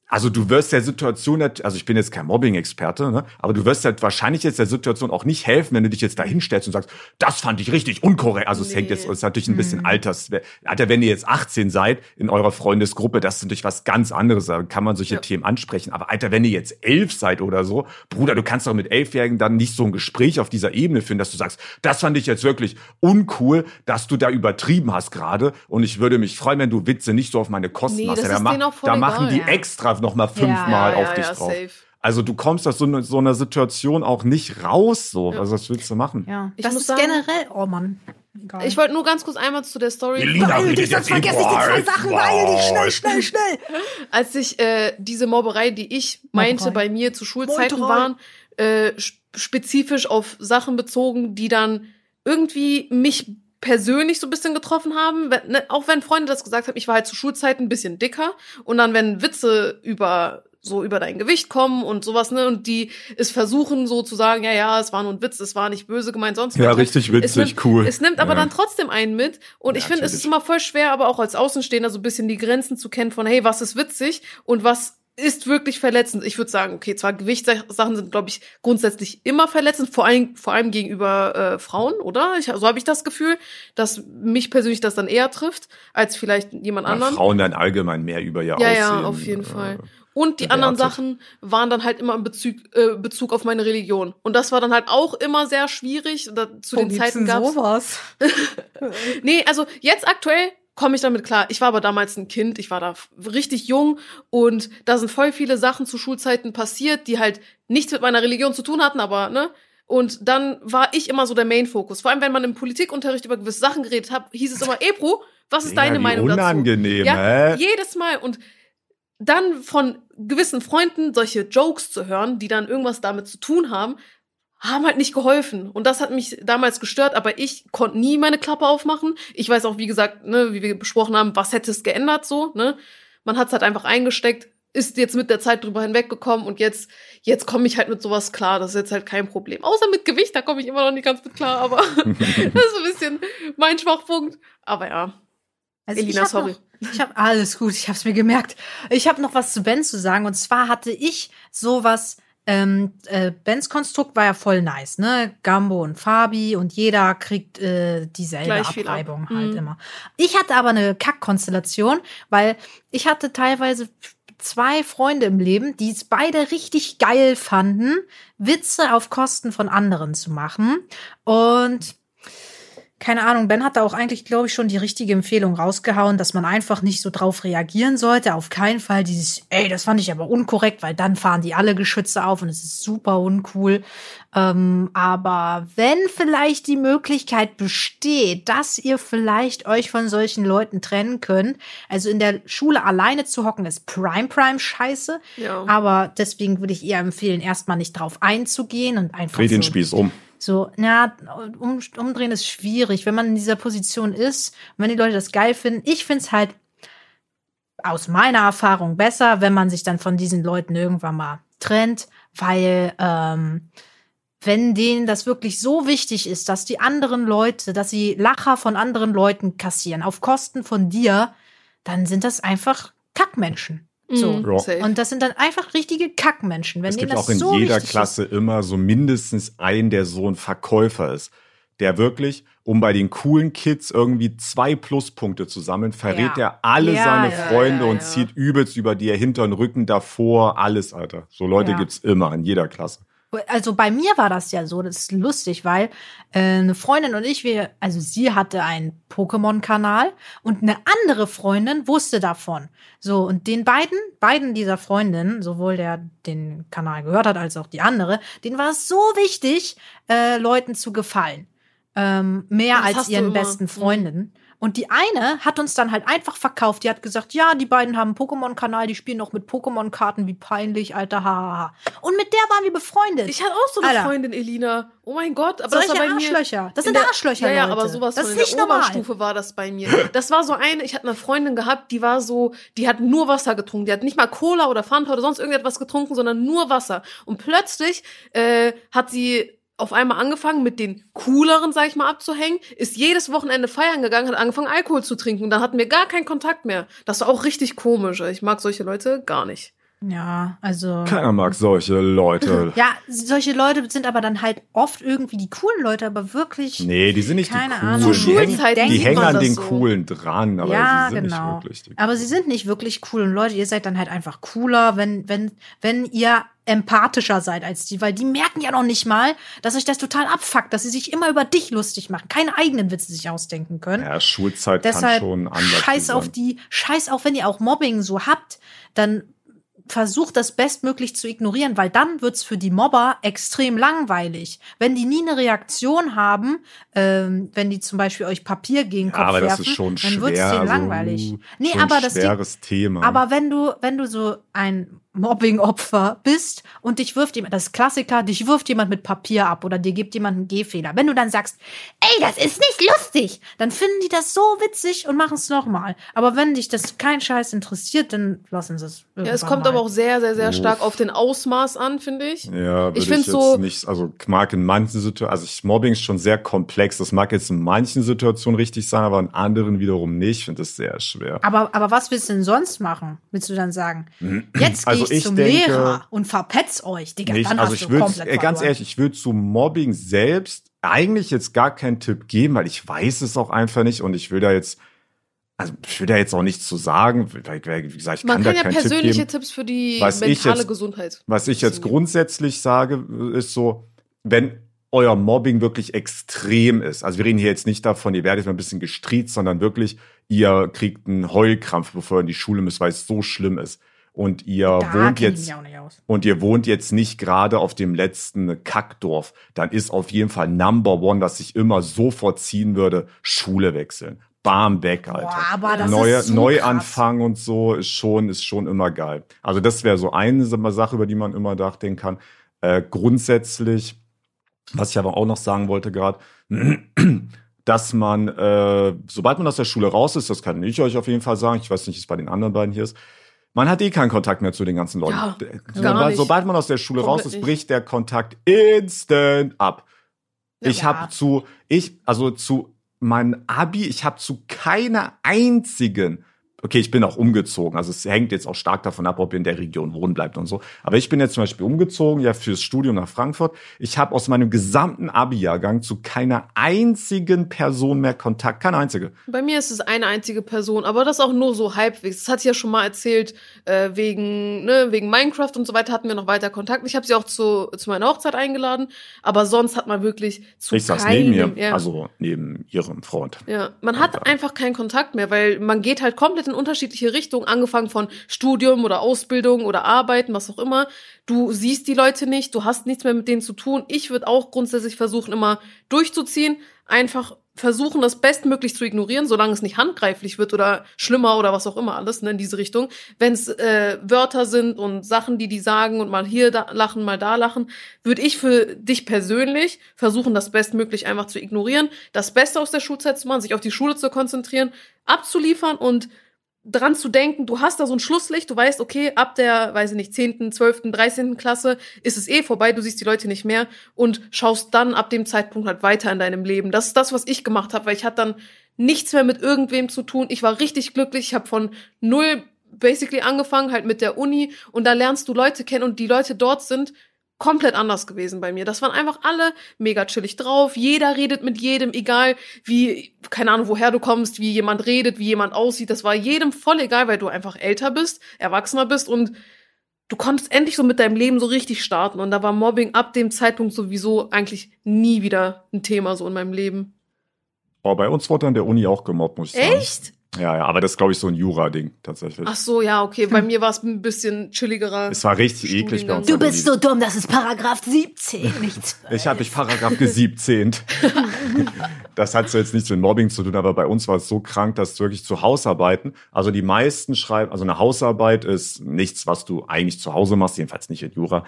also du wirst der Situation, also ich bin jetzt kein Mobbing-Experte, ne? aber du wirst halt wahrscheinlich jetzt der Situation auch nicht helfen, wenn du dich jetzt da hinstellst und sagst, das fand ich richtig unkorrekt. Also es Nee. hängt jetzt, es ist natürlich ein bisschen Mhm. Alters. Alter, wenn ihr jetzt 18 seid in eurer Freundesgruppe, das ist natürlich was ganz anderes, da kann man solche Ja. Themen ansprechen. Aber Alter, wenn ihr jetzt elf seid oder so, Bruder, du kannst doch mit Elfjährigen dann nicht so ein Gespräch auf dieser Ebene führen, dass du sagst, das fand ich jetzt wirklich uncool, dass du da übertrieben hast gerade und ich würde mich freuen, wenn du Witze nicht so auf meine Kosten Nee, machst. das Ja, da voll da machen die ja. extra noch mal fünfmal Ja, auf dich drauf. safe. Also du kommst aus so, ne, so einer Situation auch nicht raus, so. Ja. Also was willst du machen? Ja, Ich das muss ist sagen- generell, oh Mann. Egal. Ich wollte nur ganz kurz einmal zu der Story. Beeil dich, sonst vergesse ich die zwei Sachen. Beeil dich, schnell, schnell, schnell. als ich äh, diese Mobberei, die ich meinte, Mobberei. bei mir zu Schulzeiten Meuterei. waren, äh, sp- spezifisch auf Sachen bezogen, die dann irgendwie mich persönlich so ein bisschen getroffen haben, wenn, ne, auch wenn Freunde das gesagt haben, ich war halt zu Schulzeiten ein bisschen dicker und dann wenn Witze über so über dein Gewicht kommen und sowas, ne, und die es versuchen so zu sagen, ja, ja, es war nur ein Witz, es war nicht böse gemeint, sonst Ja, richtig Es witzig, nimmt, cool. Es nimmt aber Ja. dann trotzdem einen mit. Und Ja, ich finde, es ist immer voll schwer, aber auch als Außenstehender so ein bisschen die Grenzen zu kennen von, hey, was ist witzig und was ist wirklich verletzend. Ich würde sagen, okay, zwar Gewichtssachen sind, glaube ich, grundsätzlich immer verletzend, vor allem, vor allem gegenüber äh, Frauen, oder? Ich, so habe ich das Gefühl, dass mich persönlich das dann eher trifft, als vielleicht jemand Ja, anderen. Frauen dann allgemein mehr über ihr Ja, Aussehen. ja, auf jeden äh, Fall. Und die bewertet. anderen Sachen waren dann halt immer in Bezug, äh, Bezug auf meine Religion. Und das war dann halt auch immer sehr schwierig. Da, zu den Zeiten gab's sowas. Nee, also jetzt aktuell komme ich damit klar. Ich war aber damals ein Kind, ich war da richtig jung und da sind voll viele Sachen zu Schulzeiten passiert, die halt nichts mit meiner Religion zu tun hatten, aber ne? Und dann war ich immer so der Main-Fokus. Vor allem, wenn man im Politikunterricht über gewisse Sachen geredet hat, hieß es immer, Ebro, was ist Digga, deine Meinung dazu? unangenehm, Ja, jedes Mal. Und dann von gewissen Freunden solche Jokes zu hören, die dann irgendwas damit zu tun haben, haben halt nicht geholfen. Und das hat mich damals gestört, aber ich konnte nie meine Klappe aufmachen. Ich weiß auch, wie gesagt, ne, wie wir besprochen haben, was hätte es geändert so, ne? Man hat es halt einfach eingesteckt, ist jetzt mit der Zeit drüber hinweggekommen und jetzt, jetzt komme ich halt mit sowas klar. Das ist jetzt halt kein Problem. Außer mit Gewicht, da komme ich immer noch nicht ganz mit klar, aber das ist ein bisschen mein Schwachpunkt. Aber ja. Also Elina, ich sorry. Noch, ich habe alles gut, ich habe es mir gemerkt. Ich habe noch was zu Ben zu sagen und zwar hatte ich sowas. Ähm, äh, Bens Konstrukt war ja voll nice, ne? Gambo und Fabi und jeder kriegt äh, dieselbe Gleich viel ab. Abreibung halt Mhm. immer. Ich hatte aber eine Kackkonstellation, weil ich hatte teilweise zwei Freunde im Leben, die es beide richtig geil fanden, Witze auf Kosten von anderen zu machen. Und keine Ahnung, Ben hat da auch eigentlich, glaube ich, schon die richtige Empfehlung rausgehauen, dass man einfach nicht so drauf reagieren sollte. Auf keinen Fall dieses, ey, das fand ich aber unkorrekt, weil dann fahren die alle Geschütze auf und es ist super uncool. Ähm, aber wenn vielleicht die Möglichkeit besteht, dass ihr vielleicht euch von solchen Leuten trennen könnt, also in der Schule alleine zu hocken, ist Prime Prime Scheiße. Ja. Aber deswegen würde ich eher empfehlen, erstmal nicht drauf einzugehen und einfach Dreh den so Spieß um. So, na, um, umdrehen ist schwierig, wenn man in dieser Position ist wenn die Leute das geil finden. Ich find's halt aus meiner Erfahrung besser, wenn man sich dann von diesen Leuten irgendwann mal trennt, weil ähm, wenn denen das wirklich so wichtig ist, dass die anderen Leute, dass sie Lacher von anderen Leuten kassieren auf Kosten von dir, dann sind das einfach Kackmenschen. So. Mhm. Und das sind dann einfach richtige Kackmenschen. Wenn Es gibt das auch in so jeder Klasse immer so mindestens einen, der so ein Verkäufer ist. Der wirklich, um bei den coolen Kids irgendwie zwei Pluspunkte zu sammeln, verrät Ja. er alle Ja, seine ja, Freunde ja, und ja. zieht übelst über die Hintern, Rücken davor, alles, Alter. So Leute Ja. gibt's immer in jeder Klasse. Also bei mir war das ja so, das ist lustig, weil äh, eine Freundin und ich, wir, also sie hatte einen Pokémon-Kanal und eine andere Freundin wusste davon. So, und den beiden, beiden dieser Freundinnen, sowohl der den Kanal gehört hat, als auch die andere, denen war es so wichtig, äh, Leuten zu gefallen. Ähm, mehr Das als ihren besten Mhm. Und die eine hat uns dann halt einfach verkauft. Die hat gesagt, ja, die beiden haben einen Pokémon-Kanal, die spielen auch mit Pokémon-Karten, wie peinlich, alter, hahaha. Und mit der waren wir befreundet. Ich hatte auch so eine Alter. Freundin, Elina. Oh mein Gott, aber Solche das war bei mir. Arschlöcher. Das in sind der- Arschlöcher, Ja, ja, aber sowas Das von ist nicht der normal. Oberstufe war das bei mir. Das war so eine, ich hatte eine Freundin gehabt, die war so, die hat nur Wasser getrunken. Die hat nicht mal Cola oder Fanta oder sonst irgendetwas getrunken, sondern nur Wasser. Und plötzlich äh, hat sie auf einmal angefangen, mit den cooleren, sag ich mal, abzuhängen, ist jedes Wochenende feiern gegangen, hat angefangen, Alkohol zu trinken. Dann hatten wir gar keinen Kontakt mehr. Das war auch richtig komisch. Ich mag solche Leute gar nicht. Ja, also. Keiner mag solche Leute. Ja, solche Leute sind aber dann halt oft irgendwie die coolen Leute, aber wirklich. Nee, die sind nicht Keine die coolen. Ahnung. Die hängen, Schulzeiten die hängen an den so. coolen dran, aber ja, sie sind genau. nicht wirklich die aber sie sind nicht wirklich cool und Leute, ihr seid dann halt einfach cooler, wenn wenn wenn ihr empathischer seid als die, weil die merken ja noch nicht mal, dass euch das total abfuckt, dass sie sich immer über dich lustig machen, keine eigenen Witze sich ausdenken können. Ja, Schulzeit kann Deshalb schon anders scheiß auf die, scheiß auch wenn ihr auch Mobbing so habt, dann versucht das bestmöglich zu ignorieren, weil dann wird's für die Mobber extrem langweilig. Wenn die nie eine Reaktion haben, ähm, wenn die zum Beispiel euch Papier gegen den Ja, Kopf aber das werfen, ist schon dann schwer. wird's denen also, langweilig. Nee, schon aber ein das schweres Thema. aber wenn du, wenn du so ein Mobbing-Opfer bist und dich wirft jemand, das ist Klassiker, dich wirft jemand mit Papier ab oder dir gibt jemand einen Gehfehler. Wenn du dann sagst, ey, das ist nicht lustig, dann finden die das so witzig und machen es nochmal. Aber wenn dich das kein Scheiß interessiert, dann lassen sie es. Ja, es kommt mal. aber auch sehr, sehr, sehr Uff. stark auf den Ausmaß an, finde ich. Ja, Ich jetzt so- nicht, also mag in manchen Situationen, also ich, Mobbing ist schon sehr komplex. Das mag jetzt in manchen Situationen richtig sein, aber in anderen wiederum nicht. Ich finde das sehr schwer. Aber, aber was willst du denn sonst machen? Willst du dann sagen, jetzt gehe Also ich zum denke- Lehrer und verpetzt euch, Digga. nicht. Dann Also hast ich du würde, komplett ganz ehrlich, ich würde zu Mobbing selbst eigentlich jetzt gar keinen Tipp geben, weil ich weiß es auch einfach nicht und ich will da jetzt, also ich will da jetzt auch nichts zu sagen, weil, wie gesagt, ich Man kann kann da ja keinen Tipp persönliche geben. Tipps für die Was ich mentale jetzt- Gesundheit. Was ich jetzt grundsätzlich sage, ist so, wenn euer Mobbing wirklich extrem ist, also wir reden hier jetzt nicht davon, ihr werdet mal ein bisschen gestriezt, sondern wirklich, ihr kriegt einen Heulkrampf, bevor ihr in die Schule müsst, weil es so schlimm ist. Und ihr da wohnt jetzt und ihr wohnt jetzt nicht gerade auf dem letzten Kackdorf, dann ist auf jeden Fall Number One, was ich immer sofort ziehen würde, Schule wechseln. Bam weg, Alter. Boah, aber das Neue, ist so Neuanfang und so ist schon, ist schon immer geil. Also das wäre so eine Sache, über die man immer nachdenken kann. Äh, grundsätzlich, was ich aber auch noch sagen wollte gerade, dass man, äh, sobald man aus der Schule raus ist, das kann ich euch auf jeden Fall sagen, ich weiß nicht, wie es bei den anderen beiden hier ist, man hat eh keinen Kontakt mehr zu den ganzen Leuten. Ja, sobald, sobald man aus der Schule Komplett raus ist, bricht der Kontakt instant ab. Ja. Ich habe zu, ich, also zu meinem Abi, ich habe zu keiner einzigen, okay, ich bin auch umgezogen, also es hängt jetzt auch stark davon ab, ob ihr in der Region wohnen bleibt und so. Aber ich bin jetzt zum Beispiel umgezogen, ja, fürs Studium nach Frankfurt. Ich habe aus meinem gesamten Abi-Jahrgang zu keiner einzigen Person mehr Kontakt, keine einzige. Bei mir ist es eine einzige Person, aber das auch nur so halbwegs. Das hatte ich ja schon mal erzählt, äh, wegen, ne, wegen Minecraft und so weiter hatten wir noch weiter Kontakt. Ich habe sie auch zu, zu meiner Hochzeit eingeladen, aber sonst hat man wirklich zu Ich saß keinem, neben mir, ja. also neben ihrem Freund. Ja, man hat einfach keinen Kontakt mehr, weil man geht halt komplett in unterschiedliche Richtungen, angefangen von Studium oder Ausbildung oder Arbeiten, was auch immer. Du siehst die Leute nicht, du hast nichts mehr mit denen zu tun. Ich würde auch grundsätzlich versuchen, immer durchzuziehen, einfach versuchen, das bestmöglich zu ignorieren, solange es nicht handgreiflich wird oder schlimmer oder was auch immer alles ne, in diese Richtung. Wenn es äh, Wörter sind und Sachen, die die sagen und mal hier da lachen, mal da lachen, würde ich für dich persönlich versuchen, das bestmöglich einfach zu ignorieren, das Beste aus der Schulzeit zu machen, sich auf die Schule zu konzentrieren, abzuliefern und dran zu denken, du hast da so ein Schlusslicht, du weißt, okay, ab der, weiß ich nicht, 10., 12., 13. Klasse ist es eh vorbei, du siehst die Leute nicht mehr und schaust dann ab dem Zeitpunkt halt weiter in deinem Leben. Das ist das, was ich gemacht habe, weil ich hatte dann nichts mehr mit irgendwem zu tun. Ich war richtig glücklich, ich habe von null basically angefangen, halt mit der Uni und da lernst du Leute kennen und die Leute dort sind komplett anders gewesen bei mir. Das waren einfach alle mega chillig drauf. Jeder redet mit jedem, egal wie, keine Ahnung, woher du kommst, wie jemand redet, wie jemand aussieht. Das war jedem voll egal, weil du einfach älter bist, erwachsener bist und du konntest endlich so mit deinem Leben so richtig starten. Und da war Mobbing ab dem Zeitpunkt sowieso eigentlich nie wieder ein Thema so in meinem Leben. Aber bei uns wurde an der Uni auch gemobbt, muss ich sagen. Echt? Ja, ja, aber das ist, glaube ich, so ein Jura-Ding tatsächlich. Ach so, ja, okay. Bei mir war es ein bisschen chilligerer. Es war richtig eklig bei Studiengang. uns. Du bist so dumm, das ist Paragraph 17, nichts. Ich habe mich Paragraph gesiebzehnt. das hat so jetzt nichts mit Mobbing zu tun, aber bei uns war es so krank, dass wirklich zu Hausarbeiten, also die meisten schreiben, also eine Hausarbeit ist nichts, was du eigentlich zu Hause machst, jedenfalls nicht in Jura.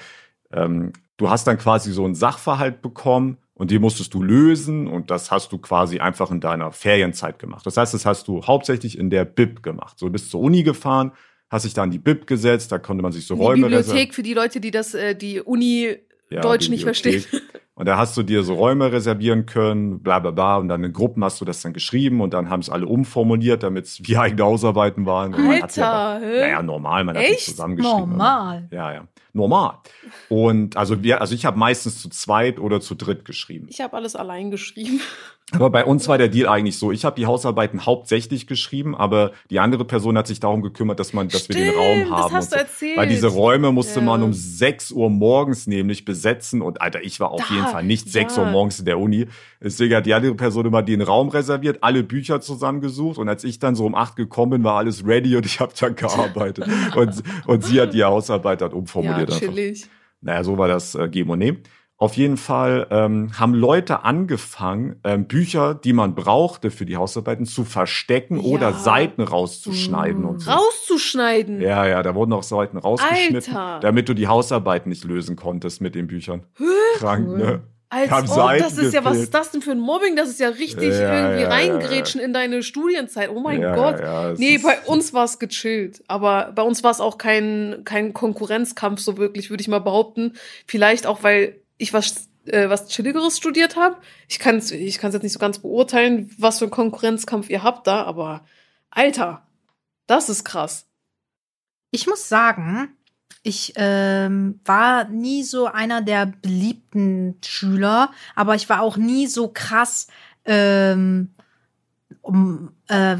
Ähm, du hast dann quasi so einen Sachverhalt bekommen und den musstest du lösen und das hast du quasi einfach in deiner Ferienzeit gemacht. Das heißt, das hast du hauptsächlich in der Bib gemacht. So du bist zur Uni gefahren, hast dich da in die Bib gesetzt, da konnte man sich so die Räume reservieren. Bibliothek für die Leute, die das, äh, die Uni Ja, Deutsch nicht verstehen. Und da hast du dir so Räume reservieren können, bla bla bla. Und dann in Gruppen hast du das dann geschrieben und dann haben es alle umformuliert, damit es wie eigene Hausarbeiten waren. Und Alter, hä? Naja, normal, man hat Echt? zusammengeschrieben. Normal. Ja, ja. Normal. Und also wir, also ich habe meistens zu zweit oder zu dritt geschrieben. Ich habe alles allein geschrieben. Aber bei uns war der Deal eigentlich so. Ich habe die Hausarbeiten hauptsächlich geschrieben, aber die andere Person hat sich darum gekümmert, dass man, dass wir den Stimmt, Raum das haben. hast und du so. erzählt. Weil diese Räume musste Ja. man um 6 Uhr morgens nämlich besetzen. Und Alter, ich war auf Da, jeden Fall nicht 6 ja. Uhr morgens in der Uni. Deswegen hat die andere Person immer den Raum reserviert, alle Bücher zusammengesucht. Und als ich dann so um 8 gekommen bin, war alles ready und ich habe dann gearbeitet. und, und sie hat die Hausarbeit dann Ja, umformuliert. einfach. chillig. Naja, so war das äh, Geben und Nehmen. Auf jeden Fall ähm, haben Leute angefangen, ähm, Bücher, die man brauchte für die Hausarbeiten, zu verstecken Ja. oder Seiten rauszuschneiden und so. Rauszuschneiden. Ja, ja, da wurden auch Seiten rausgeschnitten, Alter. damit du die Hausarbeiten nicht lösen konntest mit den Büchern. Krank, ne? Als Haben ob, Seiten das ist ja, was gefehlt. ist das denn für ein Mobbing? Das ist ja richtig Ja, irgendwie ja, ja, reingrätschen in deine Studienzeit. Oh mein Ja, Gott. ja, ja, nee, bei uns war es gechillt. Aber bei uns war es auch kein, kein Konkurrenzkampf, so wirklich, würde ich mal behaupten. Vielleicht auch, weil ich was, äh, was Chilligeres studiert habe. Ich kann es ich kann's jetzt nicht so ganz beurteilen, was für einen Konkurrenzkampf ihr habt da, aber Alter, das ist krass. Ich muss sagen, Ich ähm, war nie so einer der beliebten Schüler, aber ich war auch nie so krass ähm, um, äh,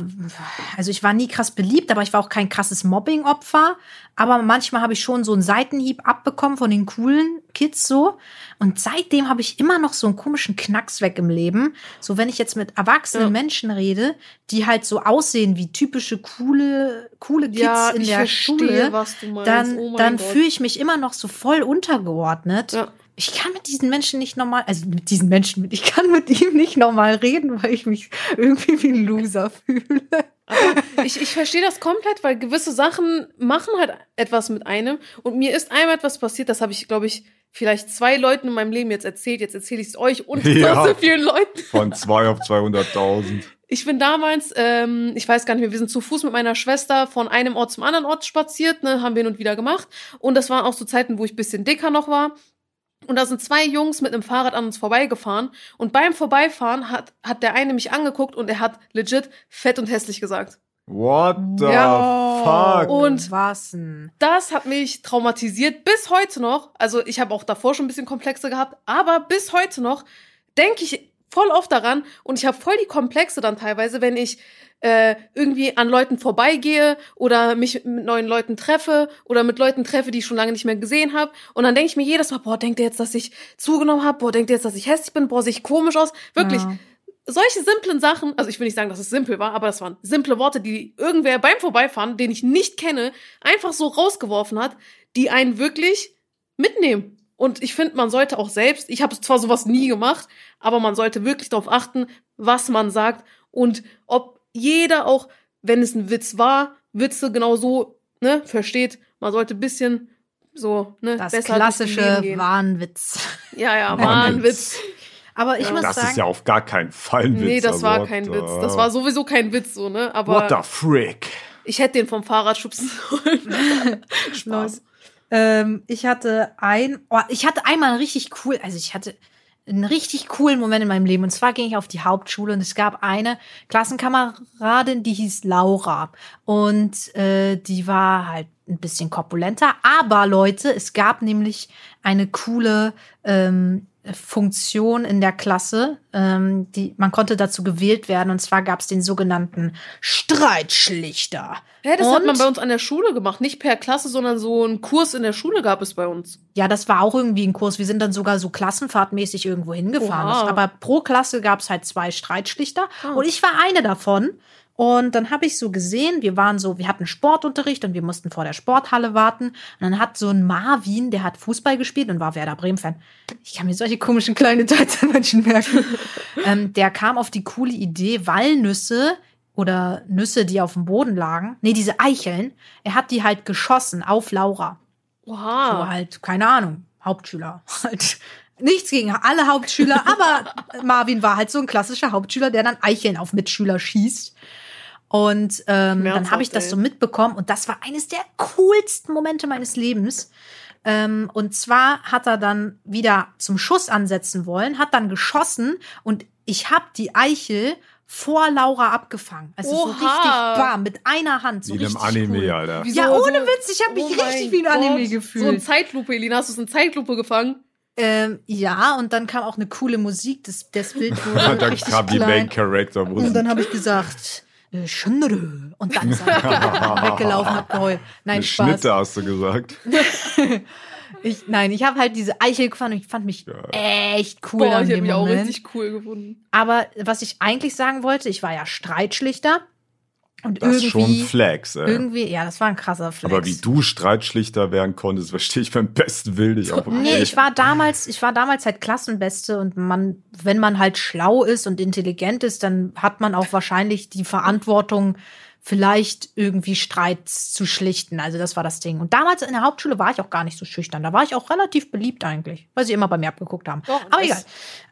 also ich war nie krass beliebt, aber ich war auch kein krasses Mobbing-Opfer. Aber manchmal habe ich schon so einen Seitenhieb abbekommen von den coolen Kids so. Und seitdem habe ich immer noch so einen komischen Knacks weg im Leben. So wenn ich jetzt mit erwachsenen Ja. Menschen rede, die halt so aussehen wie typische coole, coole Kids ja, in der verstehe, Schule, dann, oh dann fühle ich mich immer noch so voll untergeordnet. Ja. Ich kann mit diesen Menschen nicht normal, also mit diesen Menschen, ich kann mit ihm nicht normal reden, weil ich mich irgendwie wie ein Loser fühle. ich, ich verstehe das komplett, weil gewisse Sachen machen halt etwas mit einem. Und mir ist einmal etwas passiert, das habe ich, glaube ich, vielleicht zwei Leuten in meinem Leben jetzt erzählt. Jetzt erzähle ich es euch und Ja. so vielen Leuten. Von 2 auf 200.000. Ich bin damals, ähm, ich weiß gar nicht mehr, wir sind zu Fuß mit meiner Schwester von einem Ort zum anderen Ort spaziert, ne, haben wir hin und wieder gemacht. Und das waren auch so Zeiten, wo ich bisschen dicker noch war. Und da sind zwei Jungs mit einem Fahrrad an uns vorbeigefahren. Und beim Vorbeifahren hat, hat der eine mich angeguckt und er hat legit fett und hässlich gesagt. What the Ja. fuck? Und- was denn? Das hat mich traumatisiert bis heute noch. Also ich habe auch davor schon ein bisschen Komplexe gehabt, aber bis heute noch denke ich voll oft daran und ich habe voll die Komplexe dann teilweise, wenn ich äh, irgendwie an Leuten vorbeigehe oder mich mit neuen Leuten treffe oder mit Leuten treffe, die ich schon lange nicht mehr gesehen habe. Und dann denke ich mir jedes Mal, boah, denkt der jetzt, dass ich zugenommen habe? Boah, denkt der jetzt, dass ich hässlich bin? Boah, sehe ich komisch aus? Wirklich, Ja. solche simplen Sachen, also ich will nicht sagen, dass es simpel war, aber das waren simple Worte, die irgendwer beim Vorbeifahren, den ich nicht kenne, einfach so rausgeworfen hat, die einen wirklich mitnehmen. Und ich finde, man sollte auch selbst, ich habe zwar sowas nie gemacht, aber man sollte wirklich darauf achten, was man sagt und ob jeder auch, wenn es ein Witz war, Witze genau so ne, versteht. Man sollte ein bisschen so ne, Das besser das klassische. Wahnwitz. Ja, ja, war ein Witz. Aber ich Ja. muss Das sagen, ist ja auf gar keinen Fall ein Witz. Nee, das also war what kein the- Witz. Das war sowieso kein Witz, so, ne? Aber What the frick? ich hätte den vom Fahrrad schubsen sollen. Spaß. Ähm, ich hatte ein, oh, ich hatte einmal richtig cool, also ich hatte einen richtig coolen Moment in meinem Leben. Und zwar ging ich auf die Hauptschule und es gab eine Klassenkameradin, die hieß Laura. Und äh, die war halt ein bisschen korpulenter. Aber Leute, es gab nämlich eine coole ähm, Funktion in der Klasse. Ähm, die, man konnte dazu gewählt werden. Und zwar gab es den sogenannten Streitschlichter. Hä, das und, hat man bei uns an der Schule gemacht. Nicht per Klasse, sondern so einen Kurs in der Schule gab es bei uns. Ja, das war auch irgendwie ein Kurs. Wir sind dann sogar so klassenfahrtmäßig irgendwo hingefahren. Oha. Aber pro Klasse gab es halt zwei Streitschlichter. Ah. Und ich war eine davon. Und dann habe ich so gesehen, wir waren so, wir hatten Sportunterricht und wir mussten vor der Sporthalle warten. Und dann hat so ein Marvin, der hat Fußball gespielt und war Werder Bremen-Fan. Ich kann mir solche komischen kleinen Details an Menschen merken. ähm, der kam auf die coole Idee, Walnüsse oder Nüsse, die auf dem Boden lagen, nee, diese Eicheln, er hat die halt geschossen auf Laura. So Oha. halt, keine Ahnung, Hauptschüler. Halt nichts gegen alle Hauptschüler, aber Marvin war halt so ein klassischer Hauptschüler, der dann Eicheln auf Mitschüler schießt. Und ähm, dann habe ich das so mitbekommen und das war eines der coolsten Momente meines Lebens. Ähm, und zwar hat er dann wieder zum Schuss ansetzen wollen, hat dann geschossen und ich habe die Eichel vor Laura abgefangen. Also so Oha. richtig bam, mit einer Hand. So Wie in einem richtig Anime, cool. Alter. Wieso Ja, ohne so- Witz, ich habe mich Oh richtig wie ein Anime gefühlt. So ein Zeitlupe, Elina. Hast du es in Zeitlupe gefangen? Ähm, ja, und dann kam auch eine coole Musik. Das, das Bild wurde Dann richtig kam die Main klein. Character Und Musik. dann habe ich gesagt, äh, Schöndere. Und dann ist er weggelaufen, hab geheult. Nein, Eine Spaß. Schnitte hast du gesagt. Ich, nein, ich habe halt diese Eichel gefahren und ich fand mich echt cool Boah, an ich habe dem mich auch Moment. richtig cool gefunden. Aber was ich eigentlich sagen wollte, ich war ja Streitschlichter. Und Das ist schon Flex, ey. irgendwie, ja, das war ein krasser Flex. Aber wie du Streitschlichter werden konntest, verstehe ich beim besten Willen nicht. Auch Nee, ich war damals, ich war damals halt Klassenbeste und man, wenn man halt schlau ist und intelligent ist, dann hat man auch wahrscheinlich die Verantwortung, vielleicht irgendwie Streit zu schlichten. Also das war das Ding. Und damals in der Hauptschule war ich auch gar nicht so schüchtern. Da war ich auch relativ beliebt eigentlich, weil sie immer bei mir abgeguckt haben. Doch, Aber egal.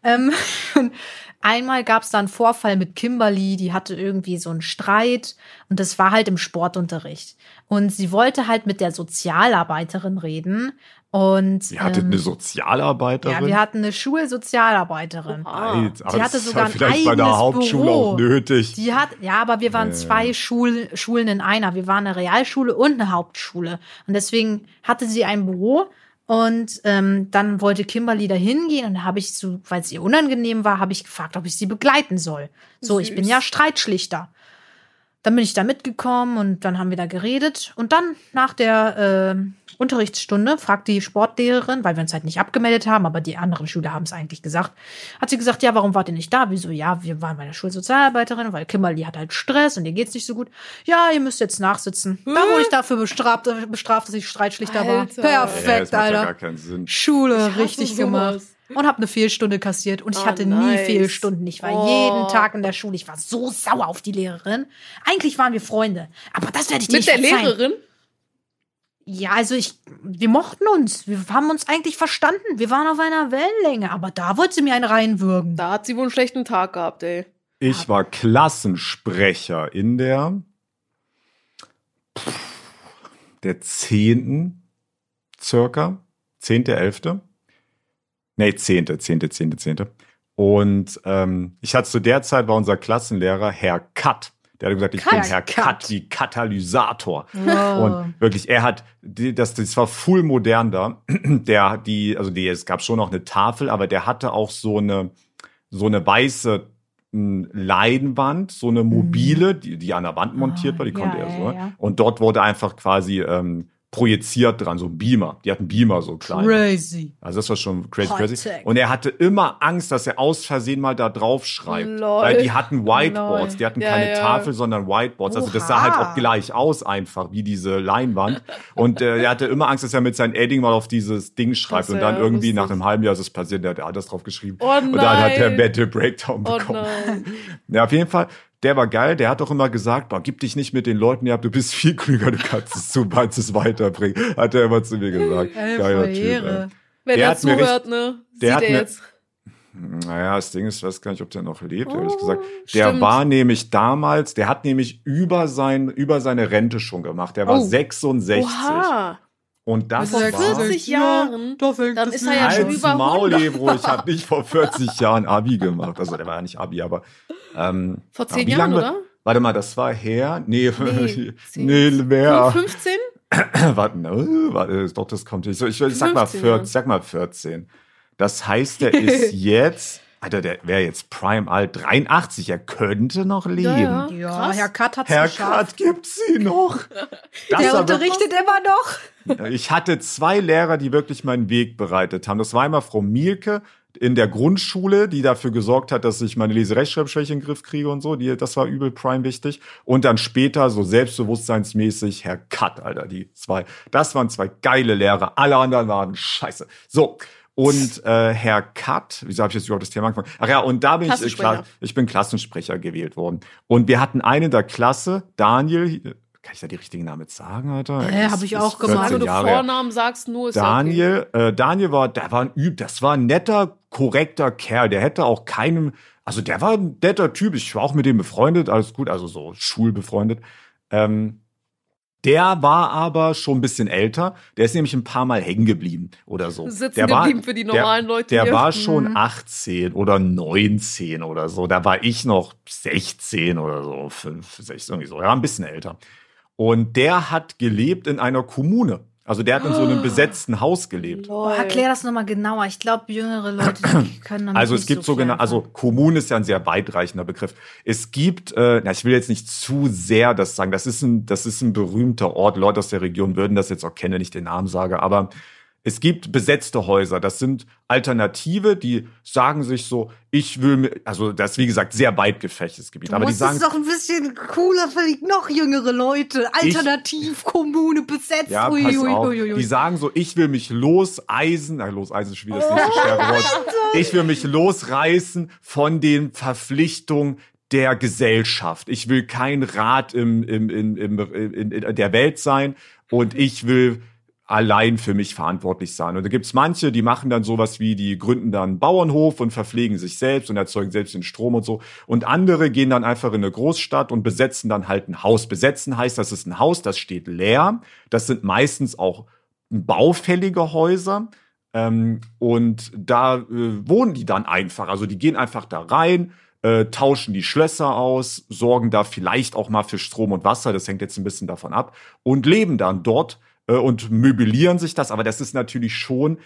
Ähm, einmal gab es da einen Vorfall mit Kimberly, die hatte irgendwie so einen Streit und das war halt im Sportunterricht. Und sie wollte halt mit der Sozialarbeiterin reden Und Ihr hattet ähm, eine Sozialarbeiterin? ja, wir hatten eine Schulsozialarbeiterin. Aber Die das hatte ist sogar ein vielleicht bei der eigenes Hauptschule Büro. auch nötig. Die hat, ja, aber wir waren Ja. zwei Schul, Schulen in einer. Wir waren eine Realschule und eine Hauptschule. Und deswegen hatte sie ein Büro. Und ähm, dann wollte Kimberly da hingehen und habe ich so, weil es ihr unangenehm war, habe ich gefragt, ob ich sie begleiten soll. So, ich bin Süß. ja Streitschlichter. Dann bin ich da mitgekommen und dann haben wir da geredet. Und dann nach der äh, Unterrichtsstunde fragt die Sportlehrerin, weil wir uns halt nicht abgemeldet haben, aber die anderen Schüler haben es eigentlich gesagt, hat sie gesagt, ja, warum wart ihr nicht da? Wieso? Ja, wir waren bei der Schulsozialarbeiterin, weil Kimberly hat halt Stress und ihr geht's nicht so gut. Ja, ihr müsst jetzt nachsitzen. Da wurde ich dafür bestraft, bestraft dass ich Streitschlichter war. Alter. ja, Perfekt, ja Alter. gar keinen Sinn. Schule richtig sowas. gemacht. Und habe eine Fehlstunde kassiert. Und ich Oh, hatte nie nice. Fehlstunden. Ich war Oh. jeden Tag in der Schule. Ich war so sauer auf die Lehrerin. Eigentlich waren wir Freunde. Aber das werde ich dir Mit nicht der verzeihen. Lehrerin? Ja, also ich, wir mochten uns. Wir haben uns eigentlich verstanden. Wir waren auf einer Wellenlänge. Aber da wollte sie mir einen reinwürgen. Da hat sie wohl einen schlechten Tag gehabt, ey. Ich war Klassensprecher in der der zehnten circa, zehnte, elfte. Nee, zehnte, zehnte, zehnte, zehnte. Und ähm, ich hatte zu der Zeit war unser Klassenlehrer Herr Katt. Der hat gesagt, ich bin Kat. Herr Kat. Katt wie Katalysator. Oh. Und wirklich, er hat, die- das, das war full modern da. Der, die, also die, es gab schon noch eine Tafel, aber der hatte auch so eine, so eine weiße m, Leinwand, so eine mobile, die, die an der Wand montiert Ah, war, die konnte ja, er ja, so. ja. Und dort wurde einfach quasi ähm, projiziert dran, so ein Beamer. Die hatten Beamer so klein. Crazy. Also das war schon crazy, crazy. Und er hatte immer Angst, dass er aus Versehen mal da drauf schreibt. Lol. Weil die hatten Whiteboards, die hatten Ja, keine ja. Tafel, sondern Whiteboards. Also das sah Oha. halt auch gleich aus einfach, wie diese Leinwand. Und äh, er hatte immer Angst, dass er mit seinem Edding mal auf dieses Ding schreibt. Das Und dann irgendwie nach einem halben Jahr ist es passiert, der hat alles drauf geschrieben. Oh Und dann hat nein. Mental Breakdown Oh bekommen. nein. Ja, auf jeden Fall, der war geil. Der hat doch immer gesagt, boah, gib dich nicht mit den Leuten ab, du bist viel klüger, du kannst es zu, kannst es weiterbringen. Hat er immer zu mir gesagt. Ey, Geiler voll Typ. Ehre. Ey. Wenn Der er zuhört, ne? der Sieht hat er mir- jetzt. Naja, das Ding ist, ich weiß gar nicht, ob der noch lebt, ehrlich Oh, gesagt. Der stimmt. war nämlich damals, der hat nämlich über sein, über seine Rente schon gemacht. Der war Oh. 66. Oha. Und das Vor war 40 Jahren. Da Dann das ist er ja schon über Maul, 100. Ebro. Ich habe nicht vor 40 Jahren Abi gemacht. Also der war ja nicht Abi, aber ähm, Vor 10 wie Jahren, lange- oder? Warte mal, das war her? Nee, Nee, nee, mehr. 15? Warte, ne, warte, doch, das kommt nicht. So, ich, ich sag mal 15, 14, ja. sag mal 14. Das heißt, der ist jetzt, Alter, der wäre jetzt Prime alt 83, er könnte noch leben. Ja, ja. Ja. Herr Kat hat's Herr geschafft. Kat gibt's sie noch. Das Der unterrichtet immer noch. ich hatte zwei Lehrer, die wirklich meinen Weg bereitet haben. Das war einmal Frau Mielke in der Grundschule, die dafür gesorgt hat, dass ich meine Leserechtschreibschwäche in den Griff kriege und so. Die, das war übel prime wichtig. Und dann später so selbstbewusstseinsmäßig Herr Kat, Alter, die zwei. Das waren zwei geile Lehrer. Alle anderen waren scheiße. So. Und äh, Herr Kat, wieso habe ich jetzt überhaupt das Thema angefangen? Ach ja, und da bin ich, ich bin Klassensprecher gewählt worden. Und wir hatten einen in der Klasse, Daniel, kann ich da die richtigen Namen jetzt sagen, Alter? Äh, Ist- hab ich auch gemacht. 14 Solange du Jahre. Vornamen sagst, nur ist ja okay. Daniel, äh, Daniel war, der war ein Üb, das war ein netter, korrekter Kerl. Der hätte auch keinem, also der war ein netter Typ. Ich war auch mit dem befreundet, alles gut, also so schulbefreundet. Ähm, der war aber schon ein bisschen älter. Der ist nämlich ein paar Mal hängen geblieben oder so. Sitzen der war, geblieben für die normalen der, Leute Der hier. war schon Mhm. 18 oder 19 oder so. Da war ich noch 16 oder so, 5, 6, irgendwie so. Er war ein bisschen älter. Und der hat gelebt in einer Kommune. Also der hat in so einem besetzten Haus gelebt. Lol. erklär das nochmal genauer. Ich glaube, jüngere Leute die können damit Also es nicht gibt so genau, also. Kommune ist ja ein sehr weitreichender Begriff. Es gibt, äh, na, ich will jetzt nicht zu sehr das sagen. Das ist ein, das ist ein berühmter Ort. Leute aus der Region würden das jetzt auch kennen, wenn ich den Namen sage. Aber es gibt besetzte Häuser. Das sind Alternative, die sagen sich so, ich will, mir- also das ist wie gesagt sehr weit gefächertes Gebiet. Du aber die sagen, es doch ein bisschen cooler für die noch jüngere Leute. Alternativkommune besetzt. Ja, pass ui, auf. ui, ui. Die sagen so, ich will mich loseisen, na, loseisen ist schon wieder das nächste Sterbewort. Ich will mich losreißen von den Verpflichtungen der Gesellschaft. Ich will kein Rat im, im, im, im, in, in der Welt sein und ich will allein für mich verantwortlich sein. Und da gibt's manche, die machen dann sowas wie, die gründen dann einen Bauernhof und verpflegen sich selbst und erzeugen selbst den Strom und so. Und andere gehen dann einfach in eine Großstadt und besetzen dann halt ein Haus. Besetzen heißt, das ist ein Haus, das steht leer. Das sind meistens auch baufällige Häuser. Ähm, und da äh, wohnen die dann einfach. Also die gehen einfach da rein, äh, tauschen die Schlösser aus, sorgen da vielleicht auch mal für Strom und Wasser, das hängt jetzt ein bisschen davon ab, und leben dann dort äh, und möblieren sich das. Aber das ist natürlich schon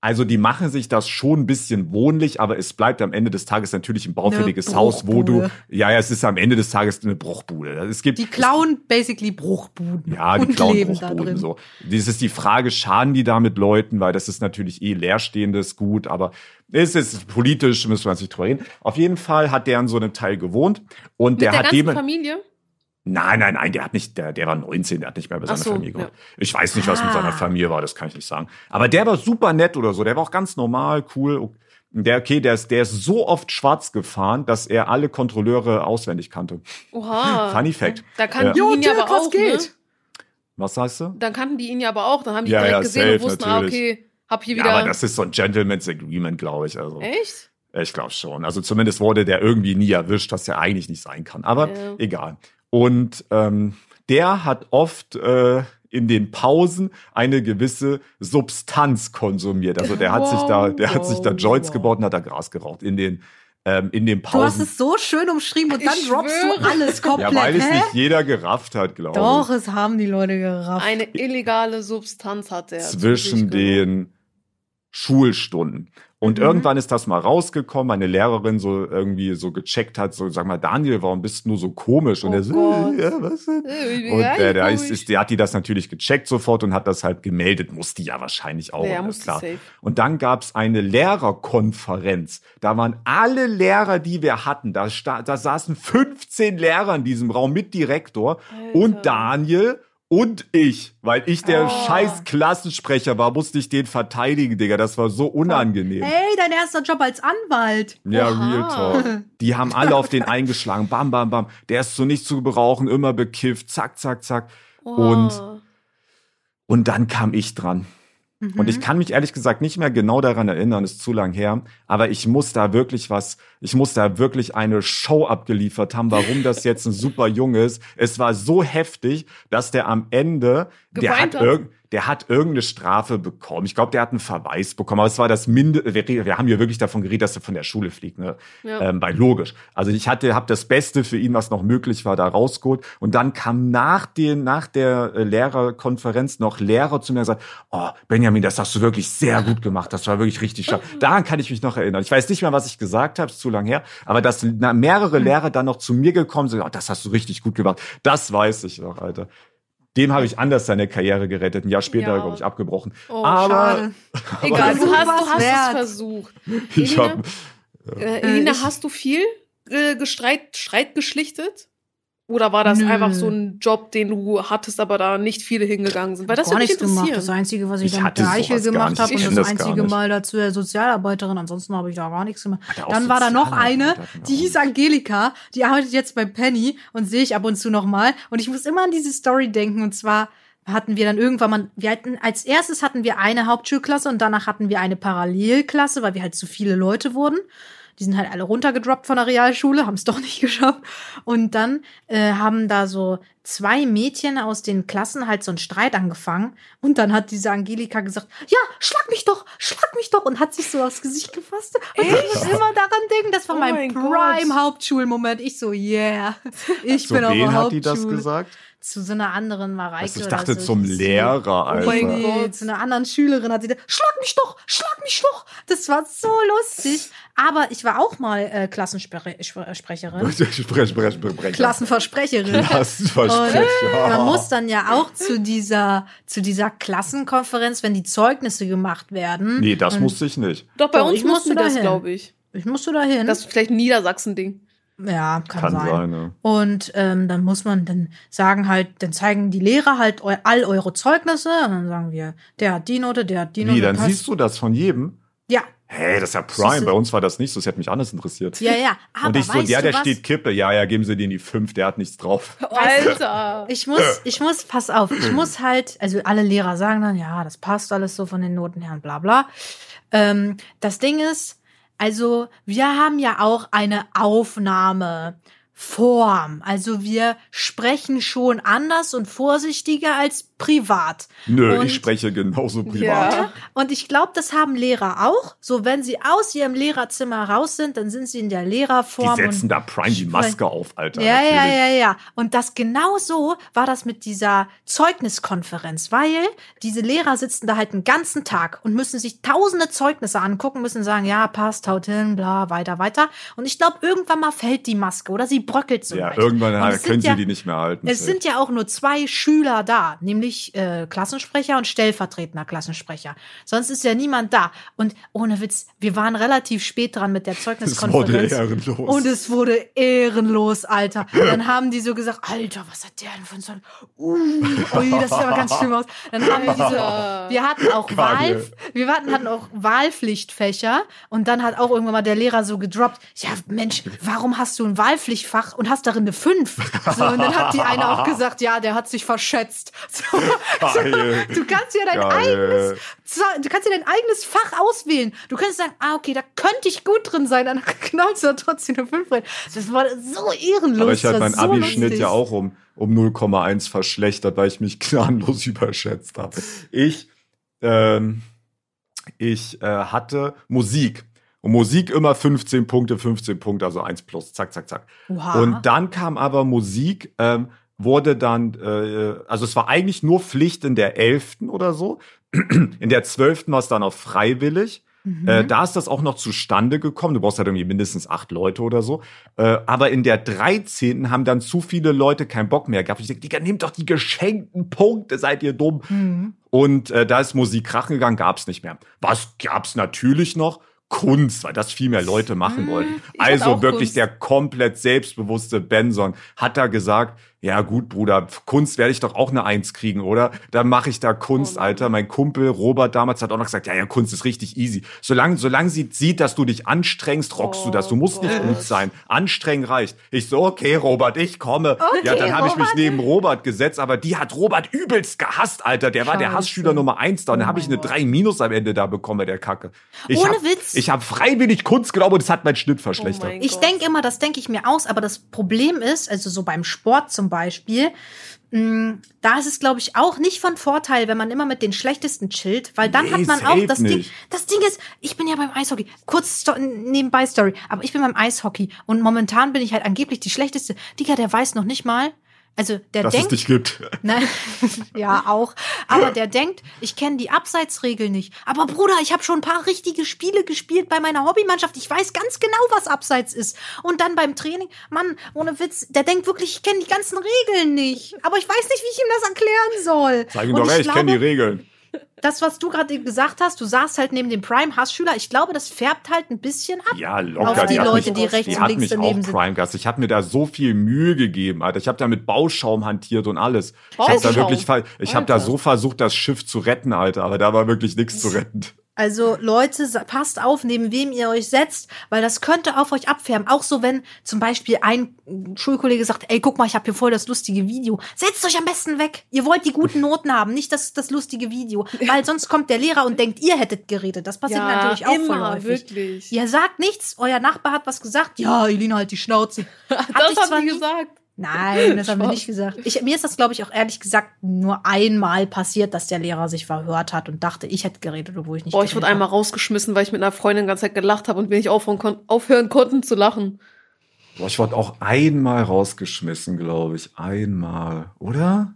also die machen sich das schon ein bisschen wohnlich, aber es bleibt am Ende des Tages natürlich ein baufälliges Haus, wo du, ja, ja, es ist am Ende des Tages eine Bruchbude. Es gibt die klauen basically Bruchbuden. Ja, die klauen Bruchbuden. So, das ist die Frage, schaden die damit Leuten, weil das ist natürlich eh leerstehendes Gut, aber es ist politisch, müssen wir uns nicht drüber reden. Auf jeden Fall hat der in so einem Teil gewohnt und Mit der, der hat dem Familie? Nein, nein, nein, der hat nicht, der, der war 19, der hat nicht mehr bei seiner so, Familie gewohnt. ja. Ich weiß nicht, was mit Ah. seiner Familie war, das kann ich nicht sagen. Aber der war super nett oder so, der war auch ganz normal, cool. Der, okay, der ist, der ist so oft schwarz gefahren, dass er alle Kontrolleure auswendig kannte. Oha. Funny Fact. Da kannten Ja. die Jo, ihn ja Dirk, aber was auch, geht? ne? Was sagst du? Dann kannten die ihn ja aber auch. Dann haben die Ja, direkt ja, gesehen safe, und wussten, ah, natürlich. okay, hab hier Ja, wieder. aber das ist so ein Gentleman's Agreement, glaube ich. Also. Echt? Ich glaube schon. Also zumindest wurde der irgendwie nie erwischt, was ja eigentlich nicht sein kann. Aber Ja. egal. Und ähm, der hat oft äh, in den Pausen eine gewisse Substanz konsumiert. Also der hat sich da, der hat sich da Wow, Joints wow. gebaut und hat da Gras geraucht in den ähm, in den Du hast Pausen. es so schön umschrieben und dann Ich droppst du schwöre. alles komplett. ja, weil es hä? nicht jeder gerafft hat, glaube Doch, ich. es haben die Leute gerafft. Eine illegale Substanz hat er. Zwischen den Schulstunden. Und Mhm. irgendwann ist das mal rausgekommen, meine Lehrerin so irgendwie so gecheckt hat, so sag mal, Daniel, warum bist du nur so komisch? Und Oh er so, Gott. ja, was denn? Äh, Und ja, der, ist, ist, der hat die das natürlich gecheckt sofort und hat das halt gemeldet. Musste ja wahrscheinlich auch. Ja, musste klar. safe. Und dann gab's eine Lehrerkonferenz. Da waren alle Lehrer, die wir hatten. Da, da saßen 15 Lehrer in diesem Raum mit Direktor Alter. und Daniel und ich. Weil ich der Oh. scheiß Klassensprecher war, musste ich den verteidigen, Digga. Das war so unangenehm. Ey, dein erster Job als Anwalt. Ja, Oha. Real Talk. Die haben alle auf den eingeschlagen. Bam, bam, bam. Der ist so nicht zu gebrauchen, immer bekifft. Zack, zack, zack. Und- Oha. Und dann kam ich dran. Und Mhm. ich kann mich ehrlich gesagt nicht mehr genau daran erinnern, ist zu lang her. Aber ich muss da wirklich was, ich muss da wirklich eine Show abgeliefert haben, warum das jetzt ein super Junge ist. Es war so heftig, dass der am Ende, der Geweint hat, hat? irg der hat irgendeine Strafe bekommen. Ich glaube, der hat einen Verweis bekommen. Aber es war das Minde, wir, wir haben hier wirklich davon geredet, dass er von der Schule fliegt, ne? Ja. Ähm, bei logisch. Also ich hatte, habe das Beste für ihn, was noch möglich war, da rausgeholt. Und dann kam nach den, nach der äh, Lehrerkonferenz noch Lehrer zu mir und gesagt, oh, Benjamin, das hast du wirklich sehr gut gemacht. Das war wirklich richtig stark. Daran kann ich mich noch erinnern. Ich weiß nicht mehr, was ich gesagt habe, ist zu lang her. Aber dass mehrere Lehrer dann noch zu mir gekommen sind, oh, das hast du richtig gut gemacht. Das weiß ich noch, Alter. Dem habe ich anders seine Karriere gerettet. Ein Jahr später, Ja. glaube ich, abgebrochen. Oh, aber Schade. Egal, du hast, du hast es versucht. ich Elina, habe äh, Elina, ich- hast du viel äh, gestreit, Streit geschlichtet? Oder war das Nö. einfach so ein Job, den du hattest, aber da nicht viele hingegangen sind? Weil das gar nichts gemacht. Das Einzige, was ich, Ich dann mit Eichel gemacht nicht. habe und das, einzige. Mal dazu der Sozialarbeiterin, ansonsten habe ich da gar nichts gemacht. Dann war da noch eine, wir die hieß Angelika, die arbeitet jetzt bei Penny und sehe ich ab und zu noch mal. Und ich muss immer an diese Story denken und zwar hatten wir dann irgendwann mal, wir hatten, als erstes hatten wir eine Hauptschulklasse und danach hatten wir eine Parallelklasse, weil wir halt zu viele Leute wurden. Die sind halt alle runtergedroppt von der Realschule, haben es doch nicht geschafft. Und dann äh, haben da so zwei Mädchen aus den Klassen halt so einen Streit angefangen. Und dann hat diese Angelika gesagt, ja, schlag mich doch, schlag mich doch. Und hat sich so aufs Gesicht gefasst. Und ich muss immer daran denken, das war Oh mein, mein. Prime-Hauptschulmoment. Ich so, yeah, ich Zu bin auf der wen hat die das Hauptschule. gesagt? Zu so einer anderen Mareike. Also ich oder dachte so. zum. Lehrer, Alter. mein Nee, Gott. zu einer anderen Schülerin hat sie gesagt, schlag mich doch, schlag mich doch. Das war so lustig. Aber ich war auch mal äh, Klassensprecherin. Sprech, sprech, sprech, sprech. Klassenversprecherin. Klassenversprecher. Man muss dann ja auch zu dieser, zu dieser Klassenkonferenz, wenn die Zeugnisse gemacht werden. Nee, das musste ich nicht. Doch, bei Doch, uns ich musste das, glaube ich. Ich musste dahin. Das ist vielleicht ein Niedersachsen-Ding. Ja, kann, Kann sein. sein, ne? Und ähm, dann muss man dann sagen halt, dann zeigen die Lehrer halt eu all eure Zeugnisse und dann sagen wir, der hat die Note, der hat die Note. Wie, dann passt. siehst du das von jedem? Ja, Hey, das ist ja Prime. Bei uns war das nicht so. Das hätte mich anders interessiert. ja, ja. Aber Und ich so, ja, der was? steht Kippe. Ja, ja, geben Sie den die fünf, der hat nichts drauf. Alter. Ich muss, ich muss, pass auf, ich muss halt, also alle Lehrer sagen dann, ja, das passt alles so von den Noten her und bla bla. Ähm, das Ding ist, also wir haben ja auch eine Aufnahme Form. Also wir sprechen schon anders und vorsichtiger als privat. Nö, Und- ich spreche genauso privat. Ja. Und ich glaube, das haben Lehrer auch. So, wenn sie aus ihrem Lehrerzimmer raus sind, dann sind sie in der Die Lehrerform. setzen und da Prime die Maske auf, Alter. ja, ja, natürlich. ja, ja. Und das genau so war das mit dieser Zeugniskonferenz, weil diese Lehrer sitzen da halt einen ganzen Tag und müssen sich tausende Zeugnisse angucken, müssen sagen, ja, passt, haut hin, bla, weiter, weiter. Und ich glaube, irgendwann mal fällt die Maske oder sie bröckelt so Ja, irgendwann halt, es können sind ja, sie die nicht mehr halten. Es sind ja auch nur zwei Schüler da, nämlich äh, Klassensprecher und stellvertretender Klassensprecher. Sonst ist ja niemand da. Und ohne Witz, wir waren relativ spät dran mit der es wurde Zeugniskonferenz. ehrenlos. Und es wurde ehrenlos, Alter. Dann haben die so gesagt, Alter, was hat der denn für ein Sohn? Uh, ui, das sieht aber ganz schlimm aus. Dann haben die so, wir hatten auch Geil. Wahl, wir hatten, hatten auch Wahlpflichtfächer und dann hat auch irgendwann mal der Lehrer so gedroppt, ja, Mensch, warum hast du ein Wahlpflichtfach und hast darin eine 5? So, und dann hat die eine auch gesagt, ja, der hat sich verschätzt. So, Geil. du kannst ja dein Geil. eigenes, du kannst ja dein eigenes Fach auswählen. Du kannst sagen, ah, okay, da könnte ich gut drin sein, dann knallst du da trotzdem eine 5 rein. Das war so ehrenlos. Aber ich hatte meinen so Abischnitt ja auch um, um 0,1 verschlechtert, weil ich mich gnadenlos überschätzt habe. Ich, ähm, ich äh, hatte Musik. Und Musik immer 15 Punkte, 15 Punkte, also 1 plus, zack, zack, zack. Oha. Und dann kam aber Musik, ähm, wurde dann, äh, also es war eigentlich nur Pflicht in der 11. oder so. In der 12. war es dann auch freiwillig. Mhm. Äh, da ist das auch noch zustande gekommen. Du brauchst halt irgendwie mindestens acht Leute oder so. Äh, aber in der 13. haben dann zu viele Leute keinen Bock mehr gehabt. Ich denke, Digga, nehmt doch die geschenkten Punkte, seid ihr dumm. Mhm. Und äh, da ist Musik krachen gegangen, gab's nicht mehr. Was gab's natürlich noch? Kunst, weil das viel mehr Leute machen wollten. Hm, ich Also wirklich Kunst. der komplett selbstbewusste Benson hat da gesagt, ja gut, Bruder, Kunst werde ich doch auch eine Eins kriegen, oder? Dann mache ich da Kunst, Oh. Alter. Mein Kumpel Robert damals hat auch noch gesagt, ja, ja, Kunst ist richtig easy. Solange, solange sie sieht, dass du dich anstrengst, rockst du Oh das. Du musst nicht Gott. gut sein. Anstrengen reicht. Ich so, okay, Robert, ich komme. ja, dann habe ich mich neben Robert gesetzt, aber die hat Robert übelst gehasst, Alter. Der war der Scheiße. Hassschüler Nummer eins da. Und dann Oh habe ich mein eine. 3 Minus am Ende da bekommen der Kacke. Ich Ohne hab, Witz. Ich habe freiwillig Kunst genommen und es hat meinen Schnitt Oh verschlechtert. mein Ich denke immer, das denke ich mir aus, aber das Problem ist, also so beim Sport zum Beispiel, mh, da ist es, glaube ich, auch nicht von Vorteil, wenn man immer mit den Schlechtesten chillt, weil dann Nee, hat man auch das Ding. nicht. Das Ding ist, ich bin ja beim Eishockey. Kurz nebenbei Story, aber ich bin beim Eishockey und momentan bin ich halt angeblich die schlechteste. Digga, der weiß noch nicht mal. Also der dass es denkt, dich gibt. Nein, ja auch. Aber der denkt, ich kenne die Abseitsregel nicht. Aber Bruder, ich habe schon ein paar richtige Spiele gespielt bei meiner Hobbymannschaft. Ich weiß ganz genau, was Abseits ist. Und dann beim Training, Mann, ohne Witz, der denkt wirklich, ich kenne die ganzen Regeln nicht. Aber ich weiß nicht, wie ich ihm das erklären soll. Sag ihm Und doch, ey, ich kenne die Regeln. Das, was du gerade gesagt hast, du saßt halt neben dem Prime-Hassschüler. Ich glaube, das färbt halt ein bisschen ab. Ja, locker. Auf die hat Leute, mich, die rechts die und links daneben auch sind. Prime Gas. Ich habe mir da so viel Mühe gegeben, Alter. Ich habe da mit Bauschaum hantiert und alles. Ich habe da Bauschaum? wirklich, ich habe da so versucht, das Schiff zu retten, Alter. Aber da war wirklich nichts zu retten. Also Leute, passt auf, neben wem ihr euch setzt, weil das könnte auf euch abfärben. Auch so, wenn zum Beispiel ein Schulkollege sagt, ey, guck mal, ich habe hier voll das lustige Video. Setzt euch am besten weg. Ihr wollt die guten Noten haben, nicht das, das lustige Video. Weil sonst kommt der Lehrer und denkt, ihr hättet geredet. Das passiert ja, natürlich auch voll immer, häufig. wirklich. Ihr sagt nichts, euer Nachbar hat was gesagt. Ja, Elina, halt die Schnauze. Hab das ich zwar haben die nie- gesagt. Nein, das haben wir nicht gesagt. Ich, mir ist das, glaube ich, auch ehrlich gesagt nur einmal passiert, dass der Lehrer sich verhört hat und dachte, ich hätte geredet, obwohl ich nicht Boah, ich wurde einmal rausgeschmissen, weil ich mit einer Freundin die ganze Zeit gelacht habe und wir nicht aufhören, kon aufhören konnten zu lachen. Boah, ich wurde auch einmal rausgeschmissen, glaube ich. Einmal, oder?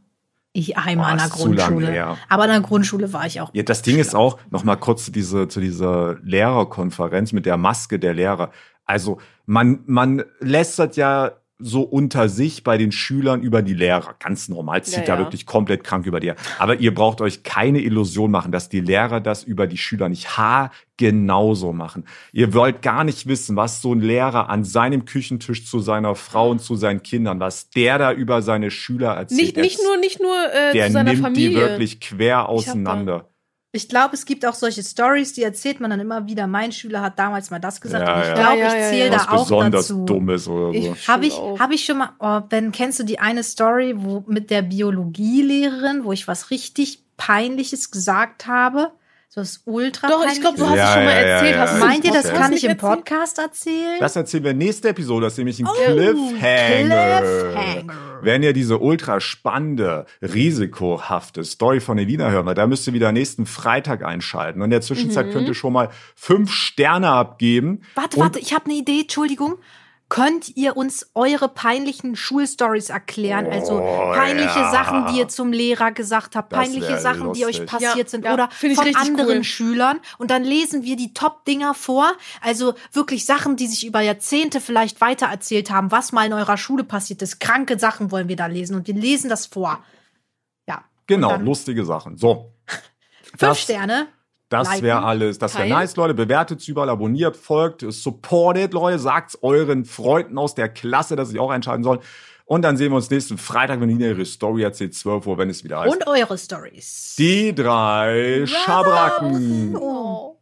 Ich einmal Boah, in der Grundschule. Aber in der Grundschule war ich auch. Ja, das Ding ist auch, noch mal kurz zu, diese, zu dieser Lehrerkonferenz mit der Maske der Lehrer. Also man, man lästert ja so unter sich bei den Schülern über die Lehrer. Ganz normal, zieht Ja, da ja. wirklich komplett krank über die. Aber ihr braucht euch keine Illusion machen, dass die Lehrer das über die Schüler nicht ha genauso machen. Ihr wollt gar nicht wissen, was so ein Lehrer an seinem Küchentisch zu seiner Frau und zu seinen Kindern, was der da über seine Schüler erzählt. Nicht, nicht nur, nicht nur äh, der zu seiner nimmt Familie. die wirklich quer auseinander. Ich glaube, es gibt auch solche Stories, die erzählt man dann immer wieder. Mein Schüler hat damals mal das gesagt. Ja, und ich ja. glaube, Ja, ich zähle ja. da was auch besonders dazu. Dummes oder so. Ich- Habe ich, auch. hab ich schon mal, oh, Ben, kennst du die eine Story, wo mit der Biologielehrerin, wo ich was richtig Peinliches gesagt habe? So ist ultra Doch, ich glaube, du hast Ja, es schon mal ja, erzählt. ja. Meint ihr, das kann ich im erzählen? Podcast erzählen? Das erzählen wir in nächster Episode. Das ist nämlich ein Oh, Cliffhanger. Cliffhanger. Wenn ihr diese ultra spannende, risikohafte Story von Elina hören wollt, da müsst ihr wieder nächsten Freitag einschalten. Und in der Zwischenzeit Mhm. könnt ihr schon mal fünf Sterne abgeben. Warte, warte, ich habe eine Idee, Entschuldigung. Könnt ihr uns eure peinlichen Schulstories erklären? also Oh, peinliche ja. Sachen, die ihr zum Lehrer gesagt habt, Das peinliche Sachen, die euch lustig. passiert Ja, sind ja, oder von anderen cool. Schülern. Und dann lesen wir die Top-Dinger vor. Also wirklich Sachen, die sich über Jahrzehnte vielleicht weitererzählt haben, was mal in eurer Schule passiert ist. Kranke Sachen wollen wir da lesen und wir lesen das vor. Ja. Genau, lustige Sachen. So. Fünf Das- Sterne. Das wäre alles. Das wäre nice, Leute. Bewertet überall, abonniert, folgt, supportet, Leute. Sagt's euren Freunden aus der Klasse, dass sie auch einschalten sollen. Und dann sehen wir uns nächsten Freitag, wenn Nina ihre Story erzählt, 12 Uhr, wenn es wieder heißt. Und eure Stories. Die drei Schabracken. Oh.